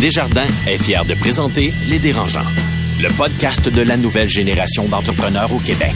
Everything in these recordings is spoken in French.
Desjardins est fier de présenter Les Dérangeants, le podcast de la nouvelle génération d'entrepreneurs au Québec.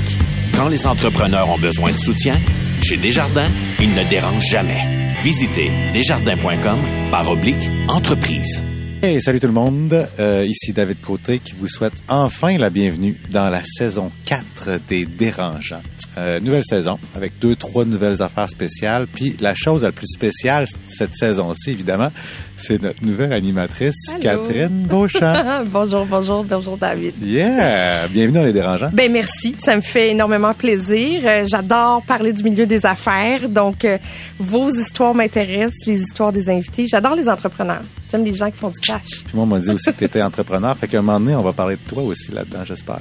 Quand les entrepreneurs ont besoin de soutien, chez Desjardins, ils ne dérangent jamais. Visitez desjardins.com par oblique entreprise. Hey, salut tout le monde. Euh, ici David Côté qui vous souhaite enfin la bienvenue dans la saison 4 des Dérangeants. Euh, nouvelle saison avec deux, trois nouvelles affaires spéciales. Puis la chose la plus spéciale cette saison-ci, évidemment, c'est notre nouvelle animatrice, Allô? Catherine Beauchamp. bonjour, bonjour, bonjour David. Yeah! Bienvenue dans les Dérangeants. Ben merci, ça me fait énormément plaisir. Euh, J'adore parler du milieu des affaires, donc euh, vos histoires m'intéressent, les histoires des invités. J'adore les entrepreneurs. J'aime les gens qui font du cash. Puis moi, on m'a dit aussi que tu étais entrepreneur. Fait qu'à un moment donné, on va parler de toi aussi là-dedans, j'espère.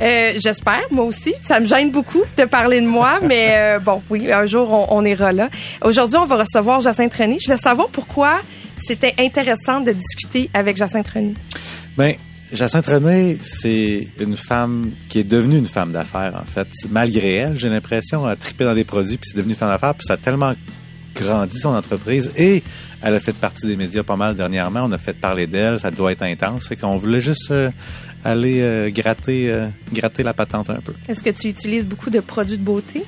Euh, J'espère, moi aussi. Ça me gêne beaucoup de parler de moi, mais euh, bon, oui, un jour on, ira là. Aujourd'hui, on va recevoir Jacinthe René. Je voulais savoir pourquoi c'était intéressant de discuter avec Jacinthe René. Ben, Jacinthe René, c'est une femme qui est devenue une femme d'affaires, en fait. Malgré elle, j'ai l'impression, elle a trippé dans des produits, puis c'est devenu une femme d'affaires, puis ça a tellement grandi son entreprise, et elle a fait partie des médias pas mal dernièrement. On a fait parler d'elle, ça doit être intense. Fait qu'on voulait juste euh, aller euh, gratter, euh, gratter la patente un peu. Est-ce que tu utilises beaucoup de produits de beauté?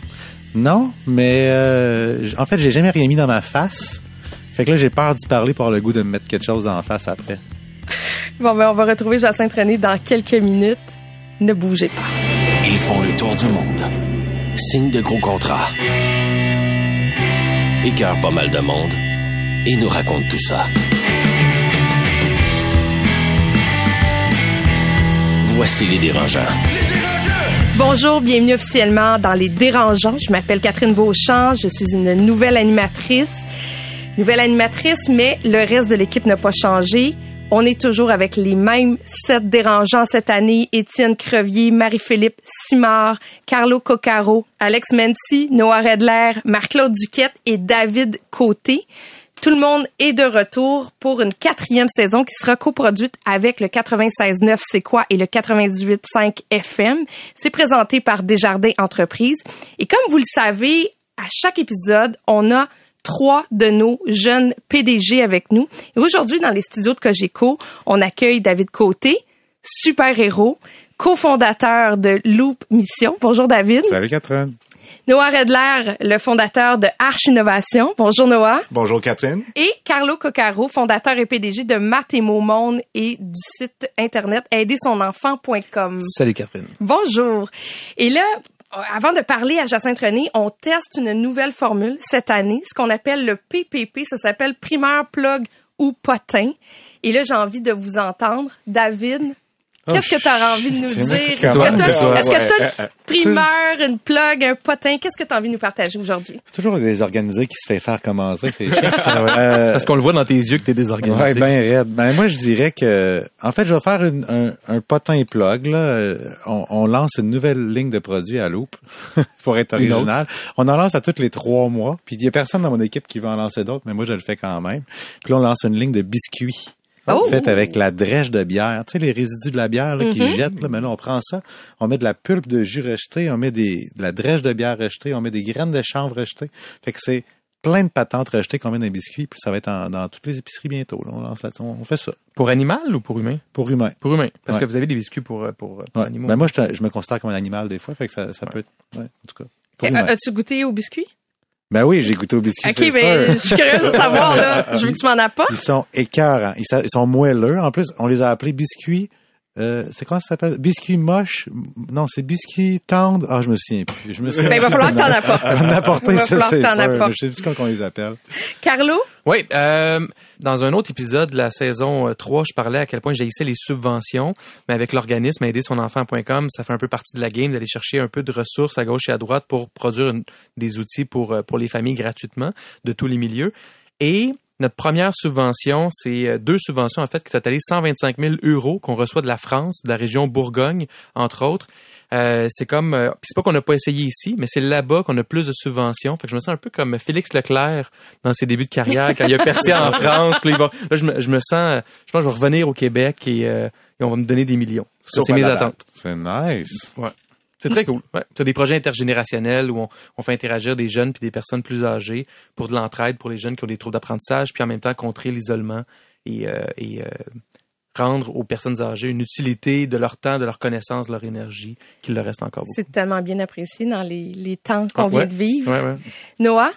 Non, mais euh, en fait, j'ai jamais rien mis dans ma face. Fait que là, j'ai peur d'y parler pour avoir le goût de me mettre quelque chose dans la face après. Bon, ben on va retrouver Jacinthe René dans quelques minutes. Ne bougez pas. Ils font le tour du monde. Signent de gros contrats. Écœurent pas mal de monde. Et nous racontent tout ça. Voici les dérangeants. Bonjour, bienvenue officiellement dans Les Dérangeants. Je m'appelle Catherine Beauchamp, je suis une nouvelle animatrice. Nouvelle animatrice, mais le reste de l'équipe n'a pas changé. On est toujours avec les mêmes sept dérangeants cette année. Étienne Crevier, Marie-Philippe Simard, Carlo Coccaro, Alex Mency, Noah Redler, Marc-Claude Duquette et David Côté. Tout le monde est de retour pour une quatrième saison qui sera coproduite avec le 96.9 C'est quoi et le 98.5 FM. C'est présenté par Desjardins Entreprises. Et comme vous le savez, à chaque épisode, on a trois de nos jeunes PDG avec nous. Et aujourd'hui, dans les studios de Cogeco, on accueille David Côté, super-héros, cofondateur de Loop Mission. Bonjour David. Salut Catherine. Noah Redler, le fondateur de Arch Innovation. Bonjour Noah. Bonjour Catherine. Et Carlo Coccaro, fondateur et PDG de Math et Mots Monde et du site internet aidersonenfant.com. Salut Catherine. Bonjour. Et là, avant de parler à Jacinthe René, on teste une nouvelle formule cette année, ce qu'on appelle le PPP. Ça s'appelle primeur, plug ou potin. Et là, j'ai envie de vous entendre. David, qu'est-ce que tu as envie de nous dire? Est-ce que tu as une primeur, une plug, un potin? Qu'est-ce que tu as envie de nous partager aujourd'hui? C'est toujours des organisés qui se fait faire commencer, c'est chiant. Euh, Parce qu'on le voit dans tes yeux que t'es désorganisé. Ouais, ben raide. Ben moi je dirais que en fait je vais faire une- un, un potin plug là. Euh, On, on lance une nouvelle ligne de produits à Loop pour être original. On en lance à tous les trois mois. Puis il y a personne dans mon équipe qui va en lancer d'autres, mais moi je le fais quand même. Puis là on lance une ligne de biscuits. Oh! Faite avec la drèche de bière, tu sais les résidus de la bière là, Mm-hmm. qu'ils jettent là, mais là on prend ça, on met de la pulpe de jus rejetée, on met des de la drèche de bière rejetée, on met des graines de chanvre rejetées. Fait que c'est plein de patentes rejetées qu'on met dans les biscuits, puis ça va être en- dans toutes les épiceries bientôt. Là. On, lance là- on fait ça Pour animal ou pour humain? pour humains. Pour humain. Parce Ouais. que vous avez des biscuits pour, euh, pour, euh, pour Ouais. animaux. Ben moi, je, te- je me considère comme un animal des fois, fait que ça, ça peut être. Ouais, en tout cas. As-tu goûté au biscuit? Ben oui, j'ai goûté aux biscuits. OK, mais sûr. je suis curieuse de savoir, là. Je veux que tu m'en apportes. Ils sont écœurants. Ils sont moelleux. En plus, on les a appelés biscuits. Euh, c'est quoi ça s'appelle? Biscuits moches? Non, c'est biscuits tendres. Ah, je me souviens plus. Je me souviens Ben, il va falloir que t'en apportes. On a apporté Il va ça, falloir c'est que t'en sûr. Je sais plus comment on les appelle. Carlo? Oui, euh, dans un autre épisode de la saison euh, 3, je parlais à quel point j'haïssais les subventions, mais avec l'organisme aidersonenfant.com, ça fait un peu partie de la game d'aller chercher un peu de ressources à gauche et à droite pour produire une- des outils pour, euh, pour les familles gratuitement de tous les milieux. Et notre première subvention, c'est euh, deux subventions en fait qui totalisent 125 000 euros qu'on reçoit de la France, de la région Bourgogne, entre autres. Euh, c'est comme, euh, c'est pas qu'on n'a pas essayé ici, mais c'est là-bas qu'on a plus de subventions. Fait que je me sens un peu comme Félix Leclerc dans ses débuts de carrière quand il a percé en France. Puis là, il va- là, je, me, je me sens, euh, je pense que je vais revenir au Québec et, euh, et on va me donner des millions. Ça, c'est mes attentes. C'est nice. Ouais. C'est très cool. Ouais. Tu as des projets intergénérationnels où on, on fait interagir des jeunes puis des personnes plus âgées pour de l'entraide pour les jeunes qui ont des troubles d'apprentissage, puis en même temps contrer l'isolement et, et rendre aux personnes âgées une utilité de leur temps, de leur connaissance, de leur énergie, qu'il leur reste encore beaucoup. C'est tellement bien apprécié dans les, les temps qu'on Ah, vient ouais. de vivre. Ouais, ouais. Noah?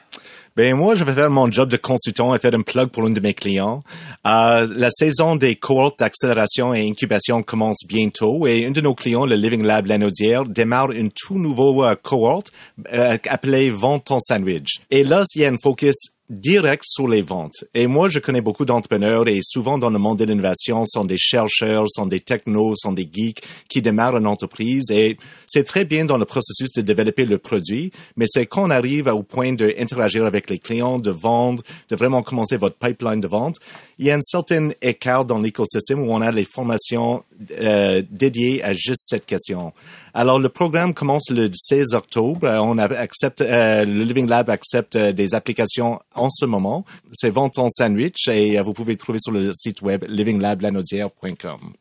Ben moi, je vais faire mon job de consultant et faire un plug pour l'un de mes clients. Euh, la saison des cohortes d'accélération et incubation commence bientôt et un de nos clients, le Living Lab Lanaudière, démarre une tout nouveau euh, cohorte euh, appelée Vente ton sandwich. Et là, il y a un focus direct sur les ventes. Et moi, je connais beaucoup d'entrepreneurs et souvent dans le monde de l'innovation, sont des chercheurs, sont des technos, sont des geeks qui démarrent une entreprise et c'est très bien dans le processus de développer le produit, mais c'est quand on arrive au point d'interagir avec les clients, de vendre, de vraiment commencer votre pipeline de vente, il y a un certain écart dans l'écosystème où on a les formations euh, dédiées à juste cette question. Alors, le programme commence le 16 octobre. On accepte, euh, le Living Lab accepte euh, des applications en ce moment. C'est vente en sandwich et euh, vous pouvez trouver sur le site web livinglablanaudière.com.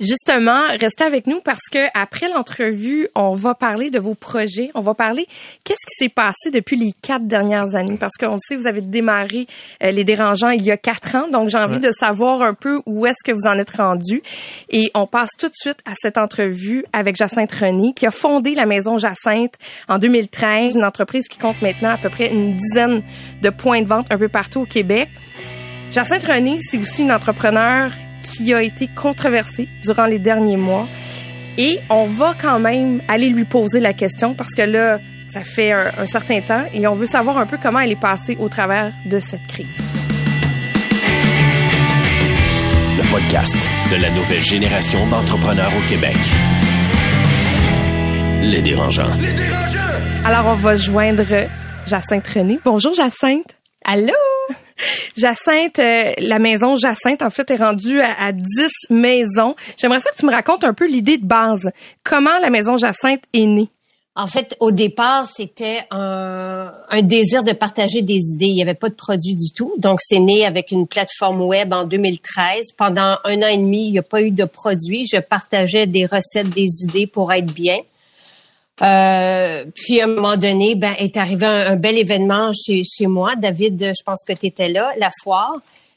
Justement, restez avec nous parce que après l'entrevue, on va parler de vos projets. On va parler qu'est-ce qui s'est passé depuis les quatre dernières années parce qu'on le sait, vous avez démarré euh, les dérangeants il y a quatre ans. Donc, j'ai envie de savoir un peu où est-ce que vous en êtes rendu. Et on passe tout de suite à cette entrevue avec Jacinthe René qui a fondé la maison Jacinthe en 2013, une entreprise qui compte maintenant à peu près une dizaine de points de vente un peu partout au Québec. Jacinthe René, c'est aussi une entrepreneur qui a été controversée durant les derniers mois. Et on va quand même aller lui poser la question parce que là, ça fait un, un certain temps et on veut savoir un peu comment elle est passée au travers de cette crise. Le podcast de la nouvelle génération d'entrepreneurs au Québec. Les dérangeants. Alors, on va joindre Jacinthe René. Bonjour, Jacinthe. Allô? Jacinthe, euh, la maison Jacinthe, en fait, est rendue à, à 10 maisons. J'aimerais ça que tu me racontes un peu l'idée de base. Comment la maison Jacinthe est née? En fait, au départ, c'était un, désir de partager des idées. Il n'y avait pas de produit du tout. Donc, c'est né avec une plateforme web en 2013. Pendant un an et demi, il n'y a pas eu de produit. Je partageais des recettes, des idées pour être bien. Euh, puis à un moment donné, ben est arrivé un, bel événement chez, chez moi. David, je pense que tu étais là, la foire.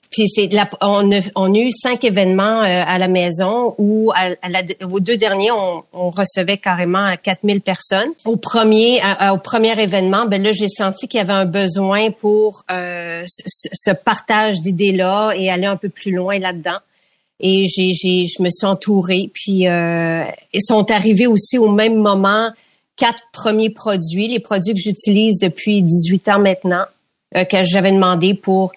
Puis c'est on, a, on a eu cinq événements euh, à la maison où à, la- aux deux derniers on, on recevait carrément 4000 personnes. Au premier au premier événement, ben là j'ai senti qu'il y avait un besoin pour euh, ce, ce- ce partage d'idées là et aller un peu plus loin là-dedans. Et j'ai, j'ai, je me suis entourée. Puis euh, ils sont arrivés aussi au même moment quatre premiers produits, les produits que j'utilise depuis 18 ans maintenant, euh, que j'avais demandé pour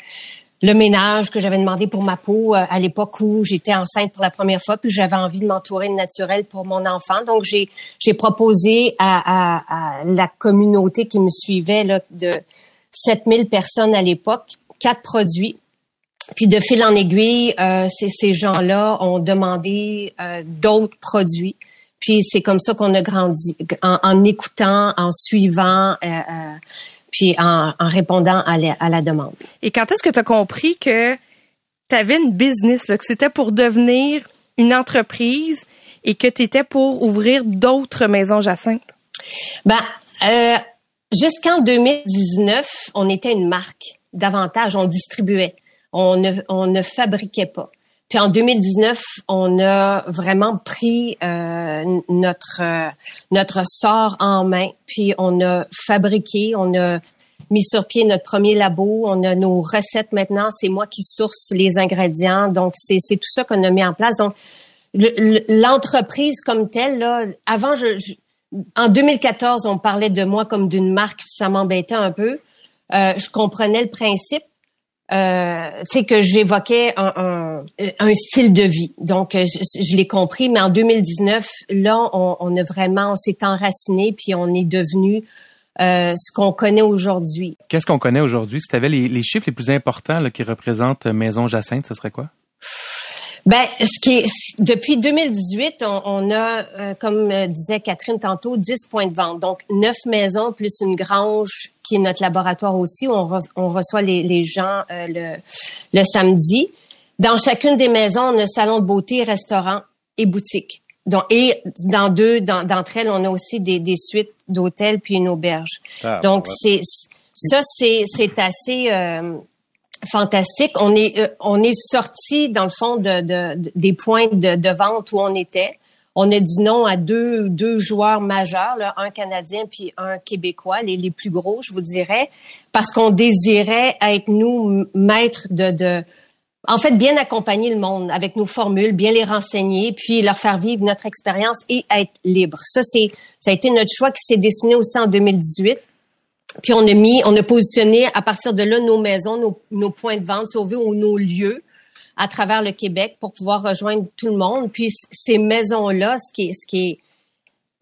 le ménage, que j'avais demandé pour ma peau euh, à l'époque où j'étais enceinte pour la première fois, puis j'avais envie de m'entourer de naturel pour mon enfant. Donc j'ai proposé à, à, à la communauté qui me suivait là, de 7000 personnes à l'époque quatre produits. Puis de fil en aiguille, euh, ces, ces gens-là ont demandé euh, d'autres produits. Puis c'est comme ça qu'on a grandi, en, en écoutant, en suivant, euh, euh, puis en, en répondant à la, à la demande. Et quand est-ce que tu as compris que tu avais une business, là, que c'était pour devenir une entreprise et que tu étais pour ouvrir d'autres maisons Jacinthe? Ben, euh, jusqu'en 2019, on était une marque. Davantage, on distribuait. On ne, on ne fabriquait pas. Puis en 2019, on a vraiment pris euh, notre euh, notre sort en main. Puis on a fabriqué, on a mis sur pied notre premier labo. On a nos recettes maintenant. C'est moi qui source les ingrédients. Donc c'est c'est tout ça qu'on a mis en place. Donc le- le- l'entreprise comme telle, là, avant, je, je- en 2014, on parlait de moi comme d'une marque, ça m'embêtait un peu. Euh, je comprenais le principe, euh, tu sais, que j'évoquais un, un, un style de vie. Donc, euh, je, je l'ai compris, mais en 2019, là, on, on a vraiment, on s'est enraciné, puis on est devenu euh, ce qu'on connaît aujourd'hui. Qu'est-ce qu'on connaît aujourd'hui? Si tu avais les, les chiffres les plus importants là, qui représentent euh, Maison Jacinthe, ce serait quoi? Ben, ce qui est depuis 2018, on, on a, euh, comme euh, disait Catherine tantôt, 10 points de vente. Donc, neuf maisons plus une grange qui est notre laboratoire aussi. où On, re- on reçoit les, les gens euh, le, le samedi. Dans chacune des maisons, on a salon de beauté, restaurant et boutique. Donc, et dans deux d'entre elles, on a aussi des, des suites d'hôtels puis une auberge. Ah, Donc, ouais. c'est ça, c'est c'est assez. euh, fantastique. On est euh, on est sorti dans le fond de, de, des points de, de, vente où on était. On a dit non à deux deux joueurs majeurs, là, un canadien puis un québécois, les, les plus gros, je vous dirais, parce qu'on désirait être nous maîtres de, de en fait, bien accompagner le monde avec nos formules, bien les renseigner, puis leur faire vivre notre expérience et être libre. Ça, c'est, ça a été notre choix qui s'est dessiné aussi en 2018. Puis on a mis, on a positionné à partir de là nos maisons, nos, points de vente, si on veut, ou nos lieux à travers le Québec pour pouvoir rejoindre tout le monde. Puis ces maisons-là, ce qui est, ce qui est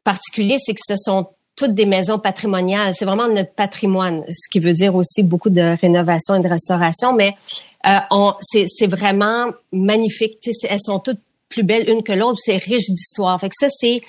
particulier, c'est que ce sont toutes des maisons patrimoniales. C'est vraiment notre patrimoine, ce qui veut dire aussi beaucoup de rénovation et de restauration. Mais euh, c'est vraiment magnifique. elles sont toutes plus belles une que l'autre. C'est riche d'histoire. Fait que ça, c'est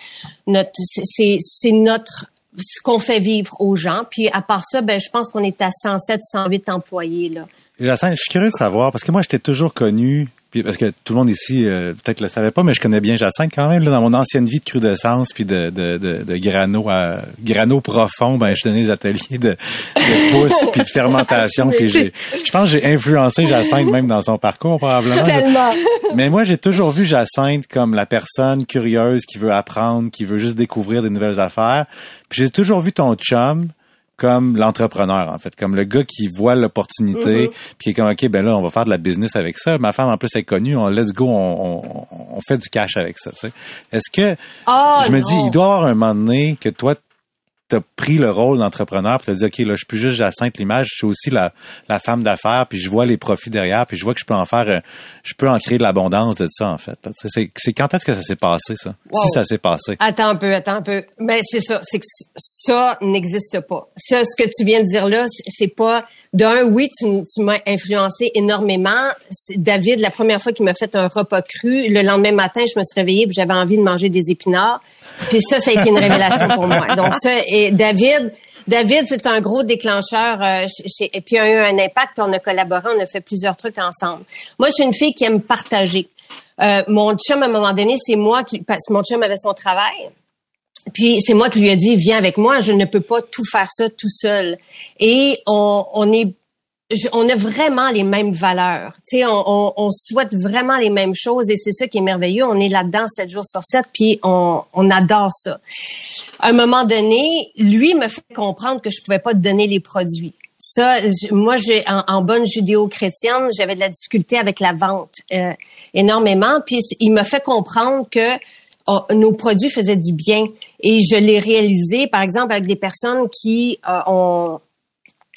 notre, c'est notre ce qu'on fait vivre aux gens. Puis à part ça, ben je pense qu'on est à 107, 108 employés là. Jacinthe, je suis curieux de savoir parce que moi, j'étais toujours connu puis parce que tout le monde ici euh, peut-être le savait pas, mais je connais bien Jacinthe quand même. Là, dans mon ancienne vie de crudescence puis de, de, de, de grano à grano profond, ben je donnais des ateliers de, de pousse puis de fermentation. puis j'ai, je pense que j'ai influencé Jacinthe même dans son parcours probablement. Tellement. Mais moi j'ai toujours vu Jacinthe comme la personne curieuse qui veut apprendre, qui veut juste découvrir des nouvelles affaires. Puis j'ai toujours vu ton chum comme l'entrepreneur, en fait, comme le gars qui voit l'opportunité, mm-hmm. puis qui est comme, OK, ben là, on va faire de la business avec ça. Ma femme, en plus, est connue, on let's go, on, on, fait du cash avec ça, tu sais. Est-ce que, oh, je me dis, il doit y avoir un moment donné que toi, t'as pris le rôle d'entrepreneur puis t'as dit ok là je suis plus juste Jacinthe l'image je suis aussi la, la femme d'affaires puis je vois les profits derrière puis je vois que je peux en faire euh, je peux en créer de l'abondance de ça en fait. C'est c'est quand est-ce que ça s'est passé ça? Si ça s'est passé. Attends un peu attends un peu. Mais c'est ça c'est que ça n'existe pas. Ça ce que tu viens de dire là c'est pas d'un oui tu, tu m'as influencé énormément. David la première fois qu'il m'a fait un repas cru le lendemain matin je me suis réveillée puis j'avais envie de manger des épinards puis ça, ça a été une révélation pour moi. Donc ça, et David, David, c'est un gros déclencheur. Euh, et puis a eu un impact. Puis on a collaboré, on a fait plusieurs trucs ensemble. Moi, je suis une fille qui aime partager. Euh, mon chum, à un moment donné, c'est moi qui, parce que mon chum avait son travail. Puis c'est moi qui lui ai dit, viens avec moi, je ne peux pas tout faire ça tout seul. Et on, on est on a vraiment les mêmes valeurs. Tu sais, on, on, souhaite vraiment les mêmes choses et c'est ça qui est merveilleux. On est là-dedans sept jours sur sept, puis on, on adore ça. À un moment donné, lui me fait comprendre que je pouvais pas te donner les produits. Ça, moi, j'ai en, bonne judéo-chrétienne, j'avais de la difficulté avec la vente euh, énormément. Puis il me fait comprendre que oh, nos produits faisaient du bien et je l'ai réalisé, par exemple, avec des personnes qui euh, ont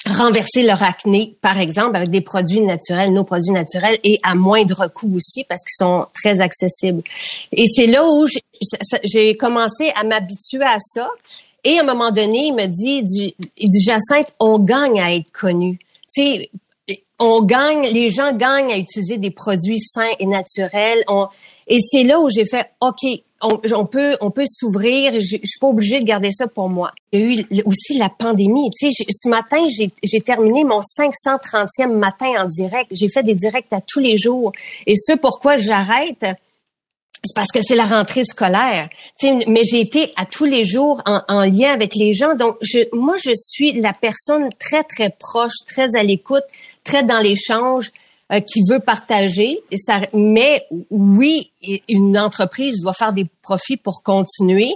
renverser leur acné, par exemple, avec des produits naturels, nos produits naturels, et à moindre coût aussi, parce qu'ils sont très accessibles. Et c'est là où j'ai commencé à m'habituer à ça. Et à un moment donné, il me dit, il dit, Jacinthe, on gagne à être connu. Tu sais, on gagne, les gens gagnent à utiliser des produits sains et naturels. On, et c'est là où j'ai fait, OK, on, peut, on peut s'ouvrir. Je, je suis pas obligée de garder ça pour moi. Il y a eu aussi la pandémie. Tu sais, ce matin, j'ai terminé mon 530e matin en direct. J'ai fait des directs à tous les jours. Et ce pourquoi j'arrête, c'est parce que c'est la rentrée scolaire. Tu sais, mais j'ai été à tous les jours en, en, lien avec les gens. Donc, je, moi, je suis la personne très, très proche, très à l'écoute, très dans l'échange. Euh, qui veut partager. Et ça, mais oui, une entreprise doit faire des profits pour continuer.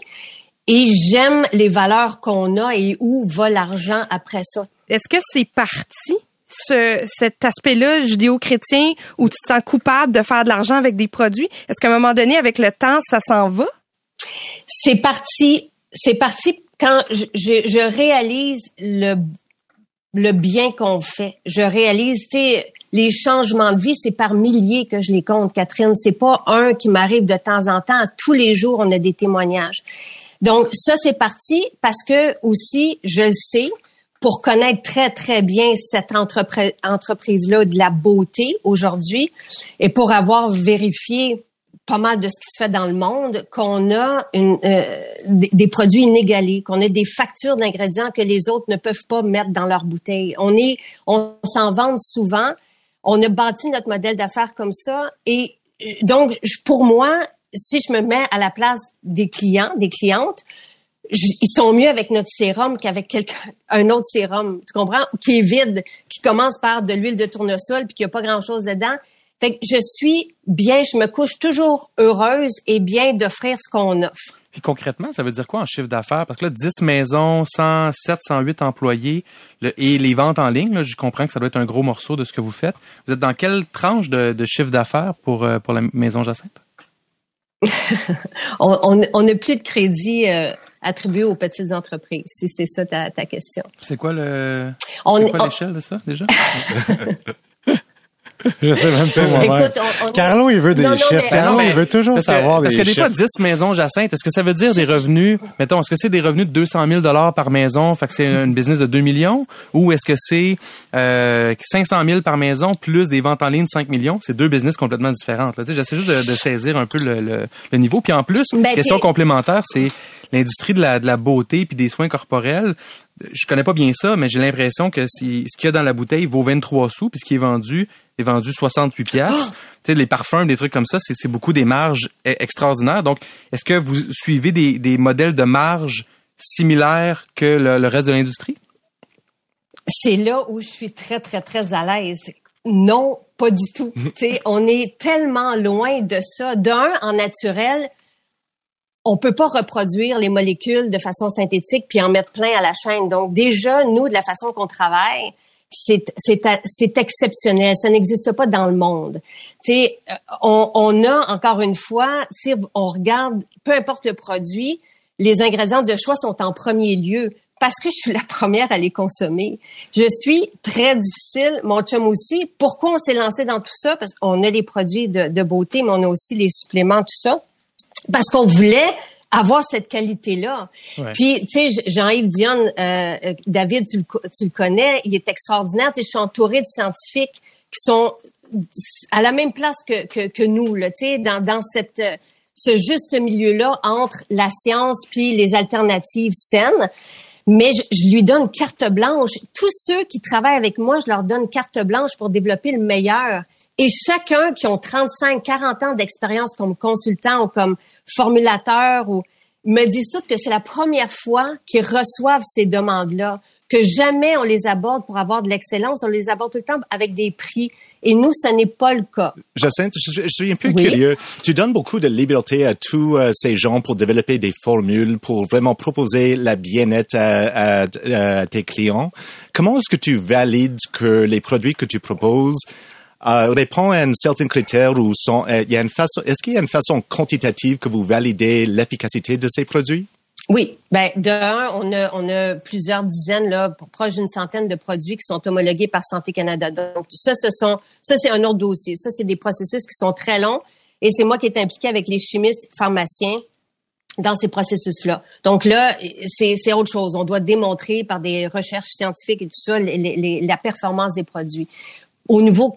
Et j'aime les valeurs qu'on a et où va l'argent après ça. Est-ce que c'est parti? Ce, cet aspect-là judéo-chrétien où tu te sens coupable de faire de l'argent avec des produits? Est-ce qu'à un moment donné, avec le temps, ça s'en va? C'est parti, c'est parti quand je, je, je réalise le, le bien qu'on fait. Je réalise, tu sais, les changements de vie, c'est par milliers que je les compte, Catherine. C'est pas un qui m'arrive de temps en temps. Tous les jours, on a des témoignages. Donc, ça, c'est parti parce que aussi, je le sais, pour connaître très, très bien cette entreprise-là de la beauté aujourd'hui et pour avoir vérifié pas mal de ce qui se fait dans le monde, qu'on a euh, des, produits inégalés, qu'on a des factures d'ingrédients que les autres ne peuvent pas mettre dans leur bouteille. On est, on s'en vante souvent, on a bâti notre modèle d'affaires comme ça. Et euh, donc, pour moi, si je me mets à la place des clients, des clientes, ils sont mieux avec notre sérum qu'avec un autre sérum, tu comprends, qui est vide, qui commence par de l'huile de tournesol puis qui a pas grand chose dedans. Fait que je suis bien, je me couche toujours heureuse et bien d'offrir ce qu'on offre. Puis concrètement, ça veut dire quoi en chiffre d'affaires? Parce que là, 10 maisons, 107, 108 employés et les ventes en ligne, là, je comprends que ça doit être un gros morceau de ce que vous faites. Vous êtes dans quelle tranche de, de chiffre d'affaires pour, euh, pour la maison Jacinthe? on n'a plus de crédit euh, attribué aux petites entreprises, si c'est ça ta, ta question. C'est quoi le c'est quoi l'échelle de ça déjà? Je sais même pas moi-même. Carlo, il veut des chiffres. Carlo, il veut toujours savoir des chiffres. Parce que des fois, 10 maisons Jacinthe, est-ce que ça veut dire des revenus, mettons, est-ce que c'est des revenus de 200 000 par maison, fait que c'est une business de 2 millions, ou est-ce que c'est euh, 500 000 par maison plus des ventes en ligne de 5 millions? C'est deux business complètement différentes. J'essaie juste de, de, saisir un peu le, le, niveau. Puis en plus, ben, question complémentaire, c'est l'industrie de la, de la beauté puis des soins corporels je connais pas bien ça, mais j'ai l'impression que si, ce qu'il y a dans la bouteille vaut 23 sous, puis ce qui est vendu est vendu 68 pièces. Tu sais, les parfums, des trucs comme ça, c'est beaucoup des marges e, extraordinaires. Donc, est-ce que vous suivez des, des modèles de marge similaires que le, reste de l'industrie? C'est là où je suis très, très, très à l'aise. Non, pas du tout. sais, on est tellement loin de ça. D'un, en naturel, on peut pas reproduire les molécules de façon synthétique puis en mettre plein à la chaîne. Donc déjà, nous, de la façon qu'on travaille, c'est exceptionnel. Ça n'existe pas dans le monde. sais, on, on a encore une fois, si on regarde, peu importe le produit, les ingrédients de choix sont en premier lieu parce que je suis la première à les consommer. Je suis très difficile, mon chum aussi. Pourquoi on s'est lancé dans tout ça? Parce qu'on a les produits de, de, beauté, mais on a aussi les suppléments, tout ça. Parce qu'on voulait avoir cette qualité-là. Puis, tu sais, Jean-Yves Dionne, euh, David, tu le, tu le, connais, il est extraordinaire. Tu sais, je suis entourée de scientifiques qui sont à la même place que, que, que nous, là, tu sais, dans, dans cette, ce juste milieu-là entre la science puis les alternatives saines. Mais je, je, lui donne carte blanche. Tous ceux qui travaillent avec moi, je leur donne carte blanche pour développer le meilleur. Et chacun qui ont 35, 40 ans d'expérience comme consultant ou comme formulateur ou me disent tous que c'est la première fois qu'ils reçoivent ces demandes-là, que jamais on les aborde pour avoir de l'excellence, on les aborde tout le temps avec des prix. Et nous, ce n'est pas le cas. Jacinthe, je, suis un peu curieux. Tu donnes beaucoup de liberté à tous euh, ces gens pour développer des formules, pour vraiment proposer la bien-être à, à, tes clients. Comment est-ce que tu valides que les produits que tu proposes euh, répond à un certain critère ou sont, euh, y a une façon, est-ce qu'il y a une façon quantitative que vous validez l'efficacité de ces produits? Oui, ben de un, on a on a plusieurs dizaines là, proche d'une centaine de produits qui sont homologués par Santé Canada. Donc ça, ce sont ça c'est un autre dossier. Ça c'est des processus qui sont très longs et c'est moi qui est impliqué avec les chimistes, pharmaciens dans ces processus-là. Donc là, c'est autre chose. On doit démontrer par des recherches scientifiques et tout ça la performance des produits. Au niveau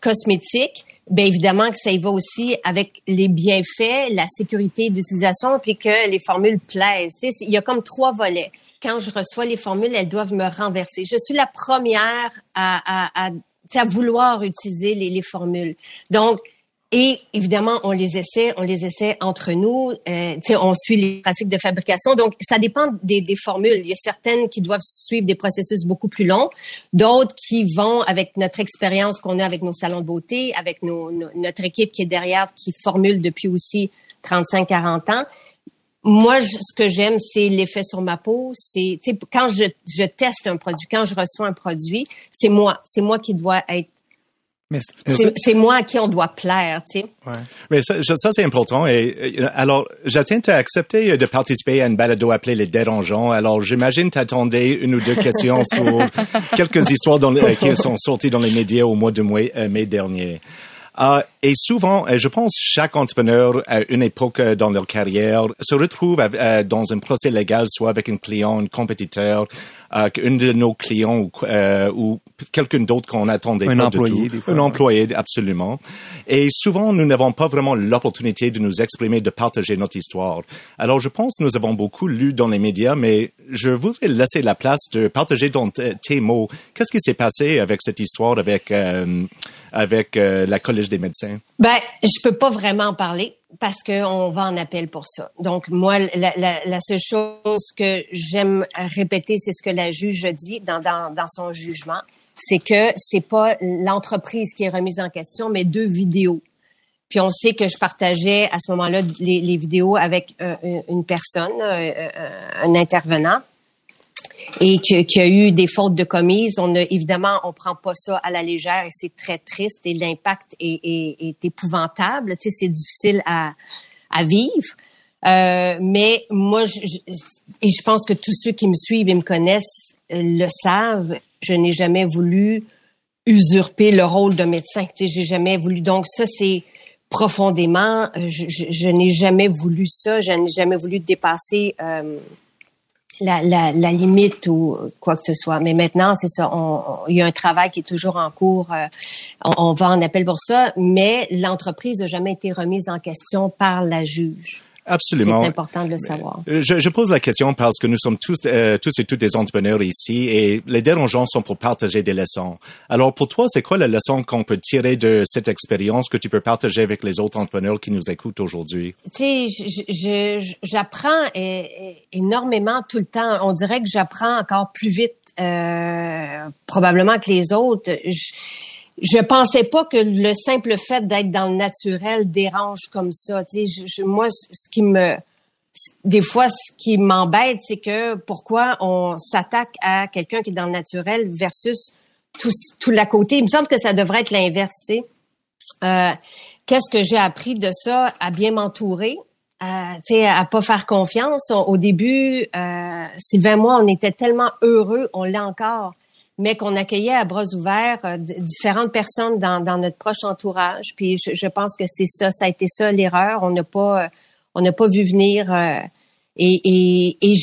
cosmétique, bien évidemment que ça y va aussi avec les bienfaits, la sécurité d'utilisation, puis que les formules plaisent. il y a comme trois volets. Quand je reçois les formules, elles doivent me renverser. Je suis la première à, à, à, à vouloir utiliser les, les formules. Donc, et évidemment, on les essaie, on les essaie entre nous. Euh, on suit les pratiques de fabrication. Donc, ça dépend des, des, formules. Il y a certaines qui doivent suivre des processus beaucoup plus longs, d'autres qui vont avec notre expérience qu'on a avec nos salons de beauté, avec nos, notre équipe qui est derrière, qui formule depuis aussi 35-40 ans. Moi, ce que j'aime, c'est l'effet sur ma peau. C'est quand je, je teste un produit, quand je reçois un produit, c'est moi, c'est moi qui dois être c'est moi à qui on doit plaire, tu sais. Ouais. Mais ça, ça c'est important. Et, alors, j'attends à accepter de participer à une balado appelée Les Dérangeants. Alors, j'imagine t'attendais une ou deux questions sur quelques histoires dans qui sont sorties dans les médias au mois de mai, euh, mai dernier. Et souvent, euh, je pense chaque entrepreneur à une époque euh, dans leur carrière se retrouve dans un procès légal, soit avec un client, un compétiteur, euh, qu'un de nos clients ou, euh, ou quelqu'un d'autre qu'on attendait un pas employé, du tout. un employé, absolument. Et souvent, nous n'avons pas vraiment l'opportunité de nous exprimer, de partager notre histoire. Alors, je pense que nous avons beaucoup lu dans les médias, mais je voudrais laisser la place de partager dans tes mots. Qu'est-ce qui s'est passé avec cette histoire avec euh, avec euh, la Collège des médecins? Ben, je peux pas vraiment en parler parce qu'on va en appel pour ça. Donc, moi, la, la, la seule chose que j'aime répéter, c'est ce que la juge dit dans, dans, dans son jugement, c'est que c'est pas l'entreprise qui est remise en question, mais deux vidéos. Puis on sait que je partageais à ce moment-là les, les vidéos avec euh, une personne, euh, euh, un intervenant, et qu'il y a eu des fautes de commises. On a, évidemment, on prend pas ça à la légère et c'est très triste et l'impact est, est, est, épouvantable. Tu sais, c'est difficile à, à vivre. Euh, mais moi, je, et je pense que tous ceux qui me suivent et me connaissent le savent, je n'ai jamais voulu usurper le rôle de médecin. Tu sais, j'ai jamais voulu. Donc ça, c'est profondément. Je, je, je n'ai jamais voulu ça. Je n'ai jamais voulu dépasser. Euh, la, la, la, limite ou quoi que ce soit. Mais maintenant, c'est ça. Il y a un travail qui est toujours en cours. Euh, on, on, va en appel pour ça, mais l'entreprise n'a jamais été remise en question par la juge. Absolument. C'est important de le savoir. Je, je, pose la question parce que nous sommes tous, euh, tous et toutes des entrepreneurs ici et les dérangeants sont pour partager des leçons. Alors pour toi, c'est quoi la leçon qu'on peut tirer de cette expérience que tu peux partager avec les autres entrepreneurs qui nous écoutent aujourd'hui? Tu sais, j'apprends énormément tout le temps. On dirait que j'apprends encore plus vite euh, probablement que les autres. Je, je pensais pas que le simple fait d'être dans le naturel dérange comme ça. Tu je, moi, ce qui me, des fois, ce qui m'embête, c'est que pourquoi on s'attaque à quelqu'un qui est dans le naturel versus tout, tout côté. Il me semble que ça devrait être l'inverse. Tu. Euh, Qu'est-ce que j'ai appris de ça? À bien m'entourer? Sais, à pas faire confiance. Au début, euh, Sylvain et moi, on était tellement heureux, on l'est encore, mais qu'on accueillait à bras ouverts euh, différentes personnes dans, dans, notre proche entourage. Puis je, je pense que c'est ça, ça a été ça l'erreur. On n'a pas, euh, on n'a pas vu venir. Euh, et, et, et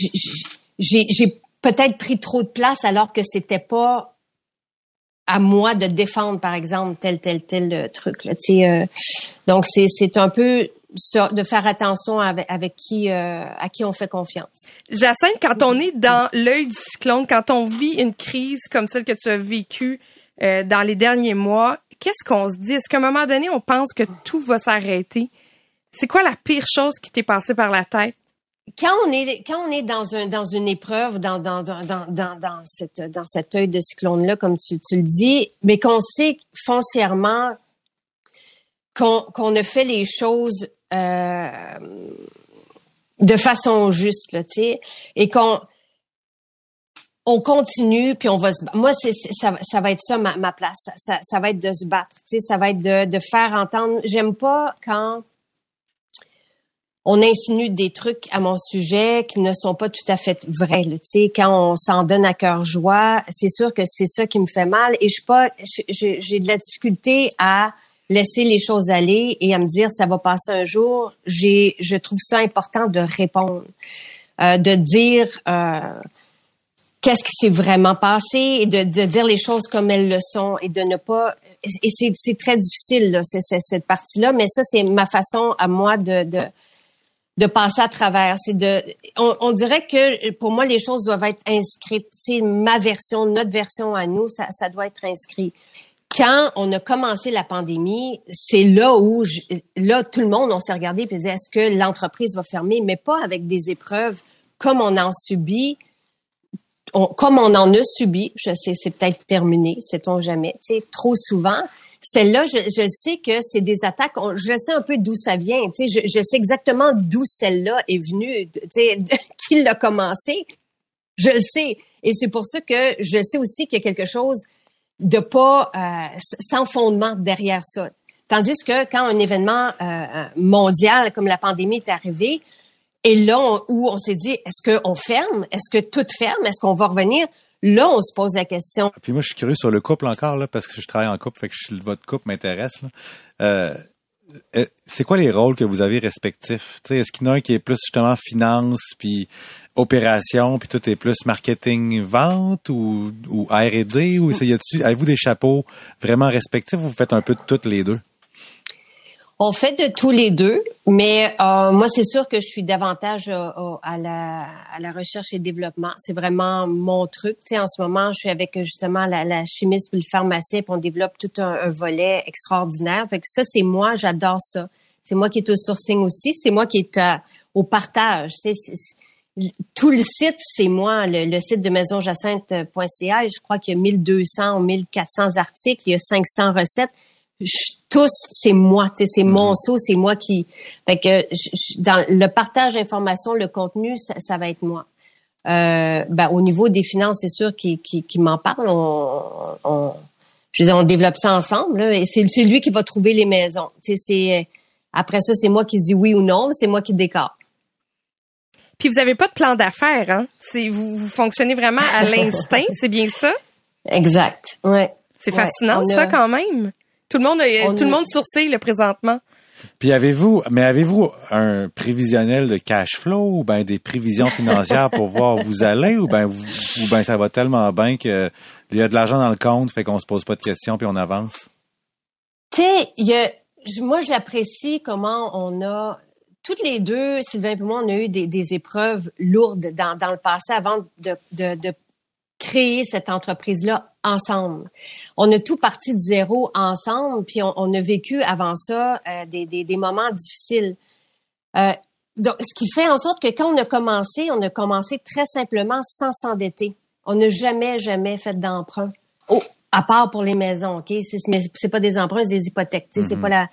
j'ai peut-être pris trop de place alors que c'était pas à moi de défendre, par exemple, tel, tel, tel truc. Là, euh, donc, c'est un peu de faire attention avec, avec qui, euh, à qui on fait confiance. Jacinthe, quand on est dans l'œil du cyclone, quand on vit une crise comme celle que tu as vécue euh, dans les derniers mois, qu'est-ce qu'on se dit? Est-ce qu'à un moment donné, on pense que tout va s'arrêter? C'est quoi la pire chose qui t'est passée par la tête? Quand on est quand on est dans un dans une épreuve dans dans dans dans dans cette dans cet œil de cyclone là comme tu, tu le dis mais qu'on sait foncièrement qu'on qu'on a fait les choses de façon juste, tu sais, et qu'on on continue puis on va se moi c'est ça, va être ça ma, place ça, ça, va être de se battre tu sais ça va être de, de faire entendre j'aime pas quand on insinue des trucs à mon sujet qui ne sont pas tout à fait vrais tu sais quand on s'en donne à cœur joie c'est sûr que c'est ça qui me fait mal et je suis pas j'ai de la difficulté à laisser les choses aller et à me dire ça va passer un jour, j'ai, je trouve ça important de répondre, euh, de dire euh, qu'est-ce qui s'est vraiment passé et de, de, dire les choses comme elles le sont et de ne pas. Et c'est, c'est très difficile là, c'est, c'est, cette partie-là, mais ça c'est ma façon à moi de, de de passer à travers. C'est de, on, on, dirait que pour moi les choses doivent être inscrites. C'est ma version, notre version à nous, ça, ça doit être inscrit quand on a commencé la pandémie, c'est là où là tout le monde on s'est regardé et dit est-ce que l'entreprise va fermer, mais pas avec des épreuves comme on en subit, comme on en a subi. Je sais, c'est peut-être terminé, sait-on jamais. Tu sais, trop souvent. Celle-là, je, je, sais que c'est des attaques. je sais un peu d'où ça vient. Tu sais, je, je sais exactement d'où celle-là est venue. Tu sais, qui l'a commencé. Je le sais. Et c'est pour ça que je sais aussi qu'il y a quelque chose de pas euh, sans fondement derrière ça. Tandis que quand un événement euh, euh, mondial comme la pandémie est arrivé, et là où on s'est dit est-ce qu'on ferme, est-ce que tout ferme, est-ce qu'on va revenir, là on se pose la question. Puis moi je suis curieux sur le couple encore là parce que je travaille en couple, fait que votre couple m'intéresse. Euh, c'est quoi les rôles que vous avez respectifs? Est-ce qu'il y en a un qui est plus justement finance, puis opération, puis tout est plus marketing, vente ou, ou R&D? Ou avez-vous des chapeaux vraiment respectifs ou vous faites un peu de toutes les deux? On fait de tous les deux, mais euh, moi, c'est sûr que je suis davantage euh, à, la, recherche et développement. C'est vraiment mon truc. Tu en ce moment, je suis avec justement la, la chimiste et le pharmacien, puis on développe tout un, volet extraordinaire. Fait que ça, c'est moi, j'adore ça. C'est moi qui est au sourcing aussi. C'est moi qui est au partage. Tout le site, c'est moi. Le, site de maisonjacinthe.ca, je crois qu'il y a 1200 ou 1400 articles, il y a 500 recettes. Tous, c'est moi, c'est mon mhm. saut, c'est moi qui. Fait que dans le partage d'informations, le contenu, ça, va être moi. Euh, ben, au niveau des finances, c'est sûr qu'il m'en parle. On, je veux on développe ça ensemble. et c'est lui qui va trouver les maisons. C'est après ça, c'est moi qui dis oui ou non, c'est moi qui décore. Puis vous avez pas de plan d'affaires, hein? C'est vous, fonctionnez vraiment à l'instinct, c'est bien ça? Exact. Ouais. C'est fascinant ça quand même. Tout le monde tout le monde sourcille le présentement. Puis avez-vous mais avez-vous un prévisionnel de cash flow ou ben des prévisions financières pour voir où vous allez ou ben ou ben ça va tellement bien que il y a de l'argent dans le compte fait qu'on se pose pas de questions puis on avance? Tu sais, a moi j'apprécie comment on a toutes les deux, Sylvain et moi, on a eu des, épreuves lourdes dans, le passé avant de, créer cette entreprise-là ensemble. On a tout parti de zéro ensemble, puis on, a vécu avant ça euh, des, moments difficiles. Euh, donc, ce qui fait en sorte que quand on a commencé, on a commencé très simplement sans s'endetter. On n'a jamais, jamais fait d'emprunt. Oh, à part pour les maisons, OK? Mais c'est pas des emprunts, c'est des hypothèques. C'est mm-hmm. pas la.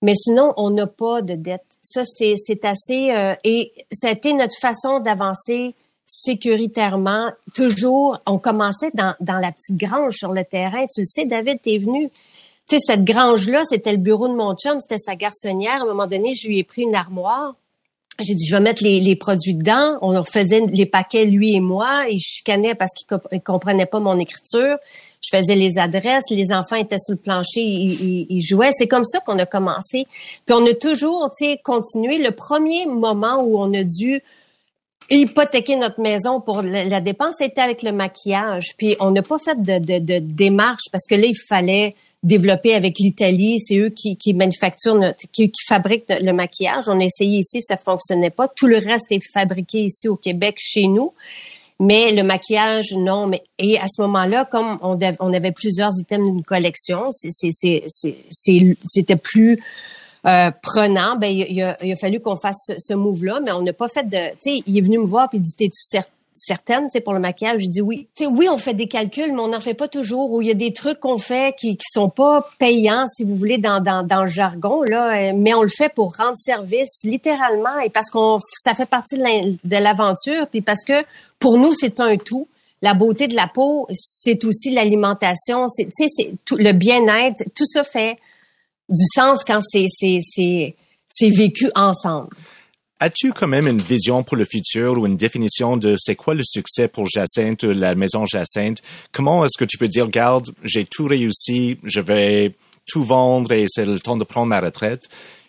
Mais sinon, on n'a pas de dette. Ça, c'est assez... Euh, et ça a été notre façon d'avancer sécuritairement. Toujours, on commençait dans, dans la petite grange sur le terrain. Tu le sais, David, t'es venu. Tu sais, cette grange-là, c'était le bureau de mon chum, c'était sa garçonnière. À un moment donné, je lui ai pris une armoire. J'ai dit, je vais mettre les, les, produits dedans. On faisait les paquets, lui et moi. Il chicanait parce qu'il comprenait pas mon écriture je faisais les adresses, les enfants étaient sur le plancher, ils, jouaient. C'est comme ça qu'on a commencé. Puis on a toujours, tu sais, continué. Le premier moment où on a dû hypothéquer notre maison pour la, dépense, c'était avec le maquillage. Puis on n'a pas fait de, de, démarche parce que là, il fallait développer avec l'Italie. C'est eux qui, qui manufacturent, notre, qui, fabriquent le maquillage. On a essayé ici, ça fonctionnait pas. Tout le reste est fabriqué ici au Québec, chez nous. Mais le maquillage, non. Mais et à ce moment-là, comme on, on avait plusieurs items d'une collection, c'était plus euh, prenant. Ben il, a, il a fallu qu'on fasse ce, ce move-là, mais on n'a pas fait de. Tu sais, il est venu me voir puis il dit t'es-tu certain certaines, tu sais, pour le maquillage, je dis oui. Tu sais, oui, on fait des calculs, mais on n'en fait pas toujours. Ou il y a des trucs qu'on fait qui, qui sont pas payants, si vous voulez, dans, dans, dans le jargon, là, euh, mais on le fait pour rendre service, littéralement, et parce qu'on, ça fait partie de l'aventure, puis parce que pour nous, c'est un tout. La beauté de la peau, c'est aussi l'alimentation, c'est, tu sais, c'est le bien-être, tout ça fait du sens quand c'est, vécu ensemble. As-tu quand même une vision pour le futur ou une définition de c'est quoi le succès pour Jacinthe, la maison Jacinthe? Comment est-ce que tu peux dire, regarde, j'ai tout réussi, je vais tout vendre et c'est le temps de prendre ma retraite?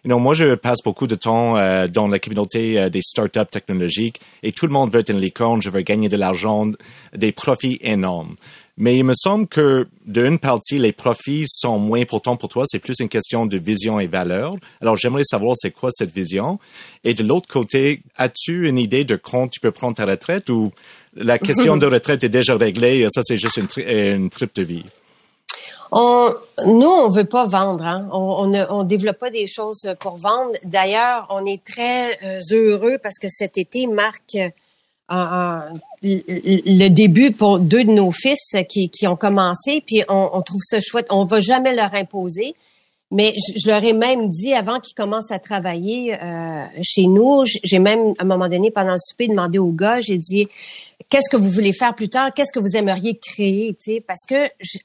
You know, moi, je passe beaucoup de temps euh, dans la communauté euh, des startups technologiques et tout le monde veut être une licorne, je veux gagner de l'argent, des profits énormes. Mais il me semble que d'une partie, les profits sont moins importants pour toi. C'est plus une question de vision et valeur. Alors, j'aimerais savoir c'est quoi cette vision. Et de l'autre côté, as-tu une idée de quand tu peux prendre ta retraite ou la question de retraite est déjà réglée ça, c'est juste une, une trip de vie? On, nous, on veut pas vendre. Hein? On, ne on développe pas des choses pour vendre. D'ailleurs, on est très euh, heureux parce que cet été marque le début pour deux de nos fils qui, qui ont commencé, puis on, on, trouve ça chouette. On va jamais leur imposer, mais je, leur ai même dit avant qu'ils commencent à travailler euh, chez nous, j'ai même à un moment donné pendant le souper demandé aux gars, j'ai dit qu'est-ce que vous voulez faire plus tard, qu'est-ce que vous aimeriez créer, tu sais, parce que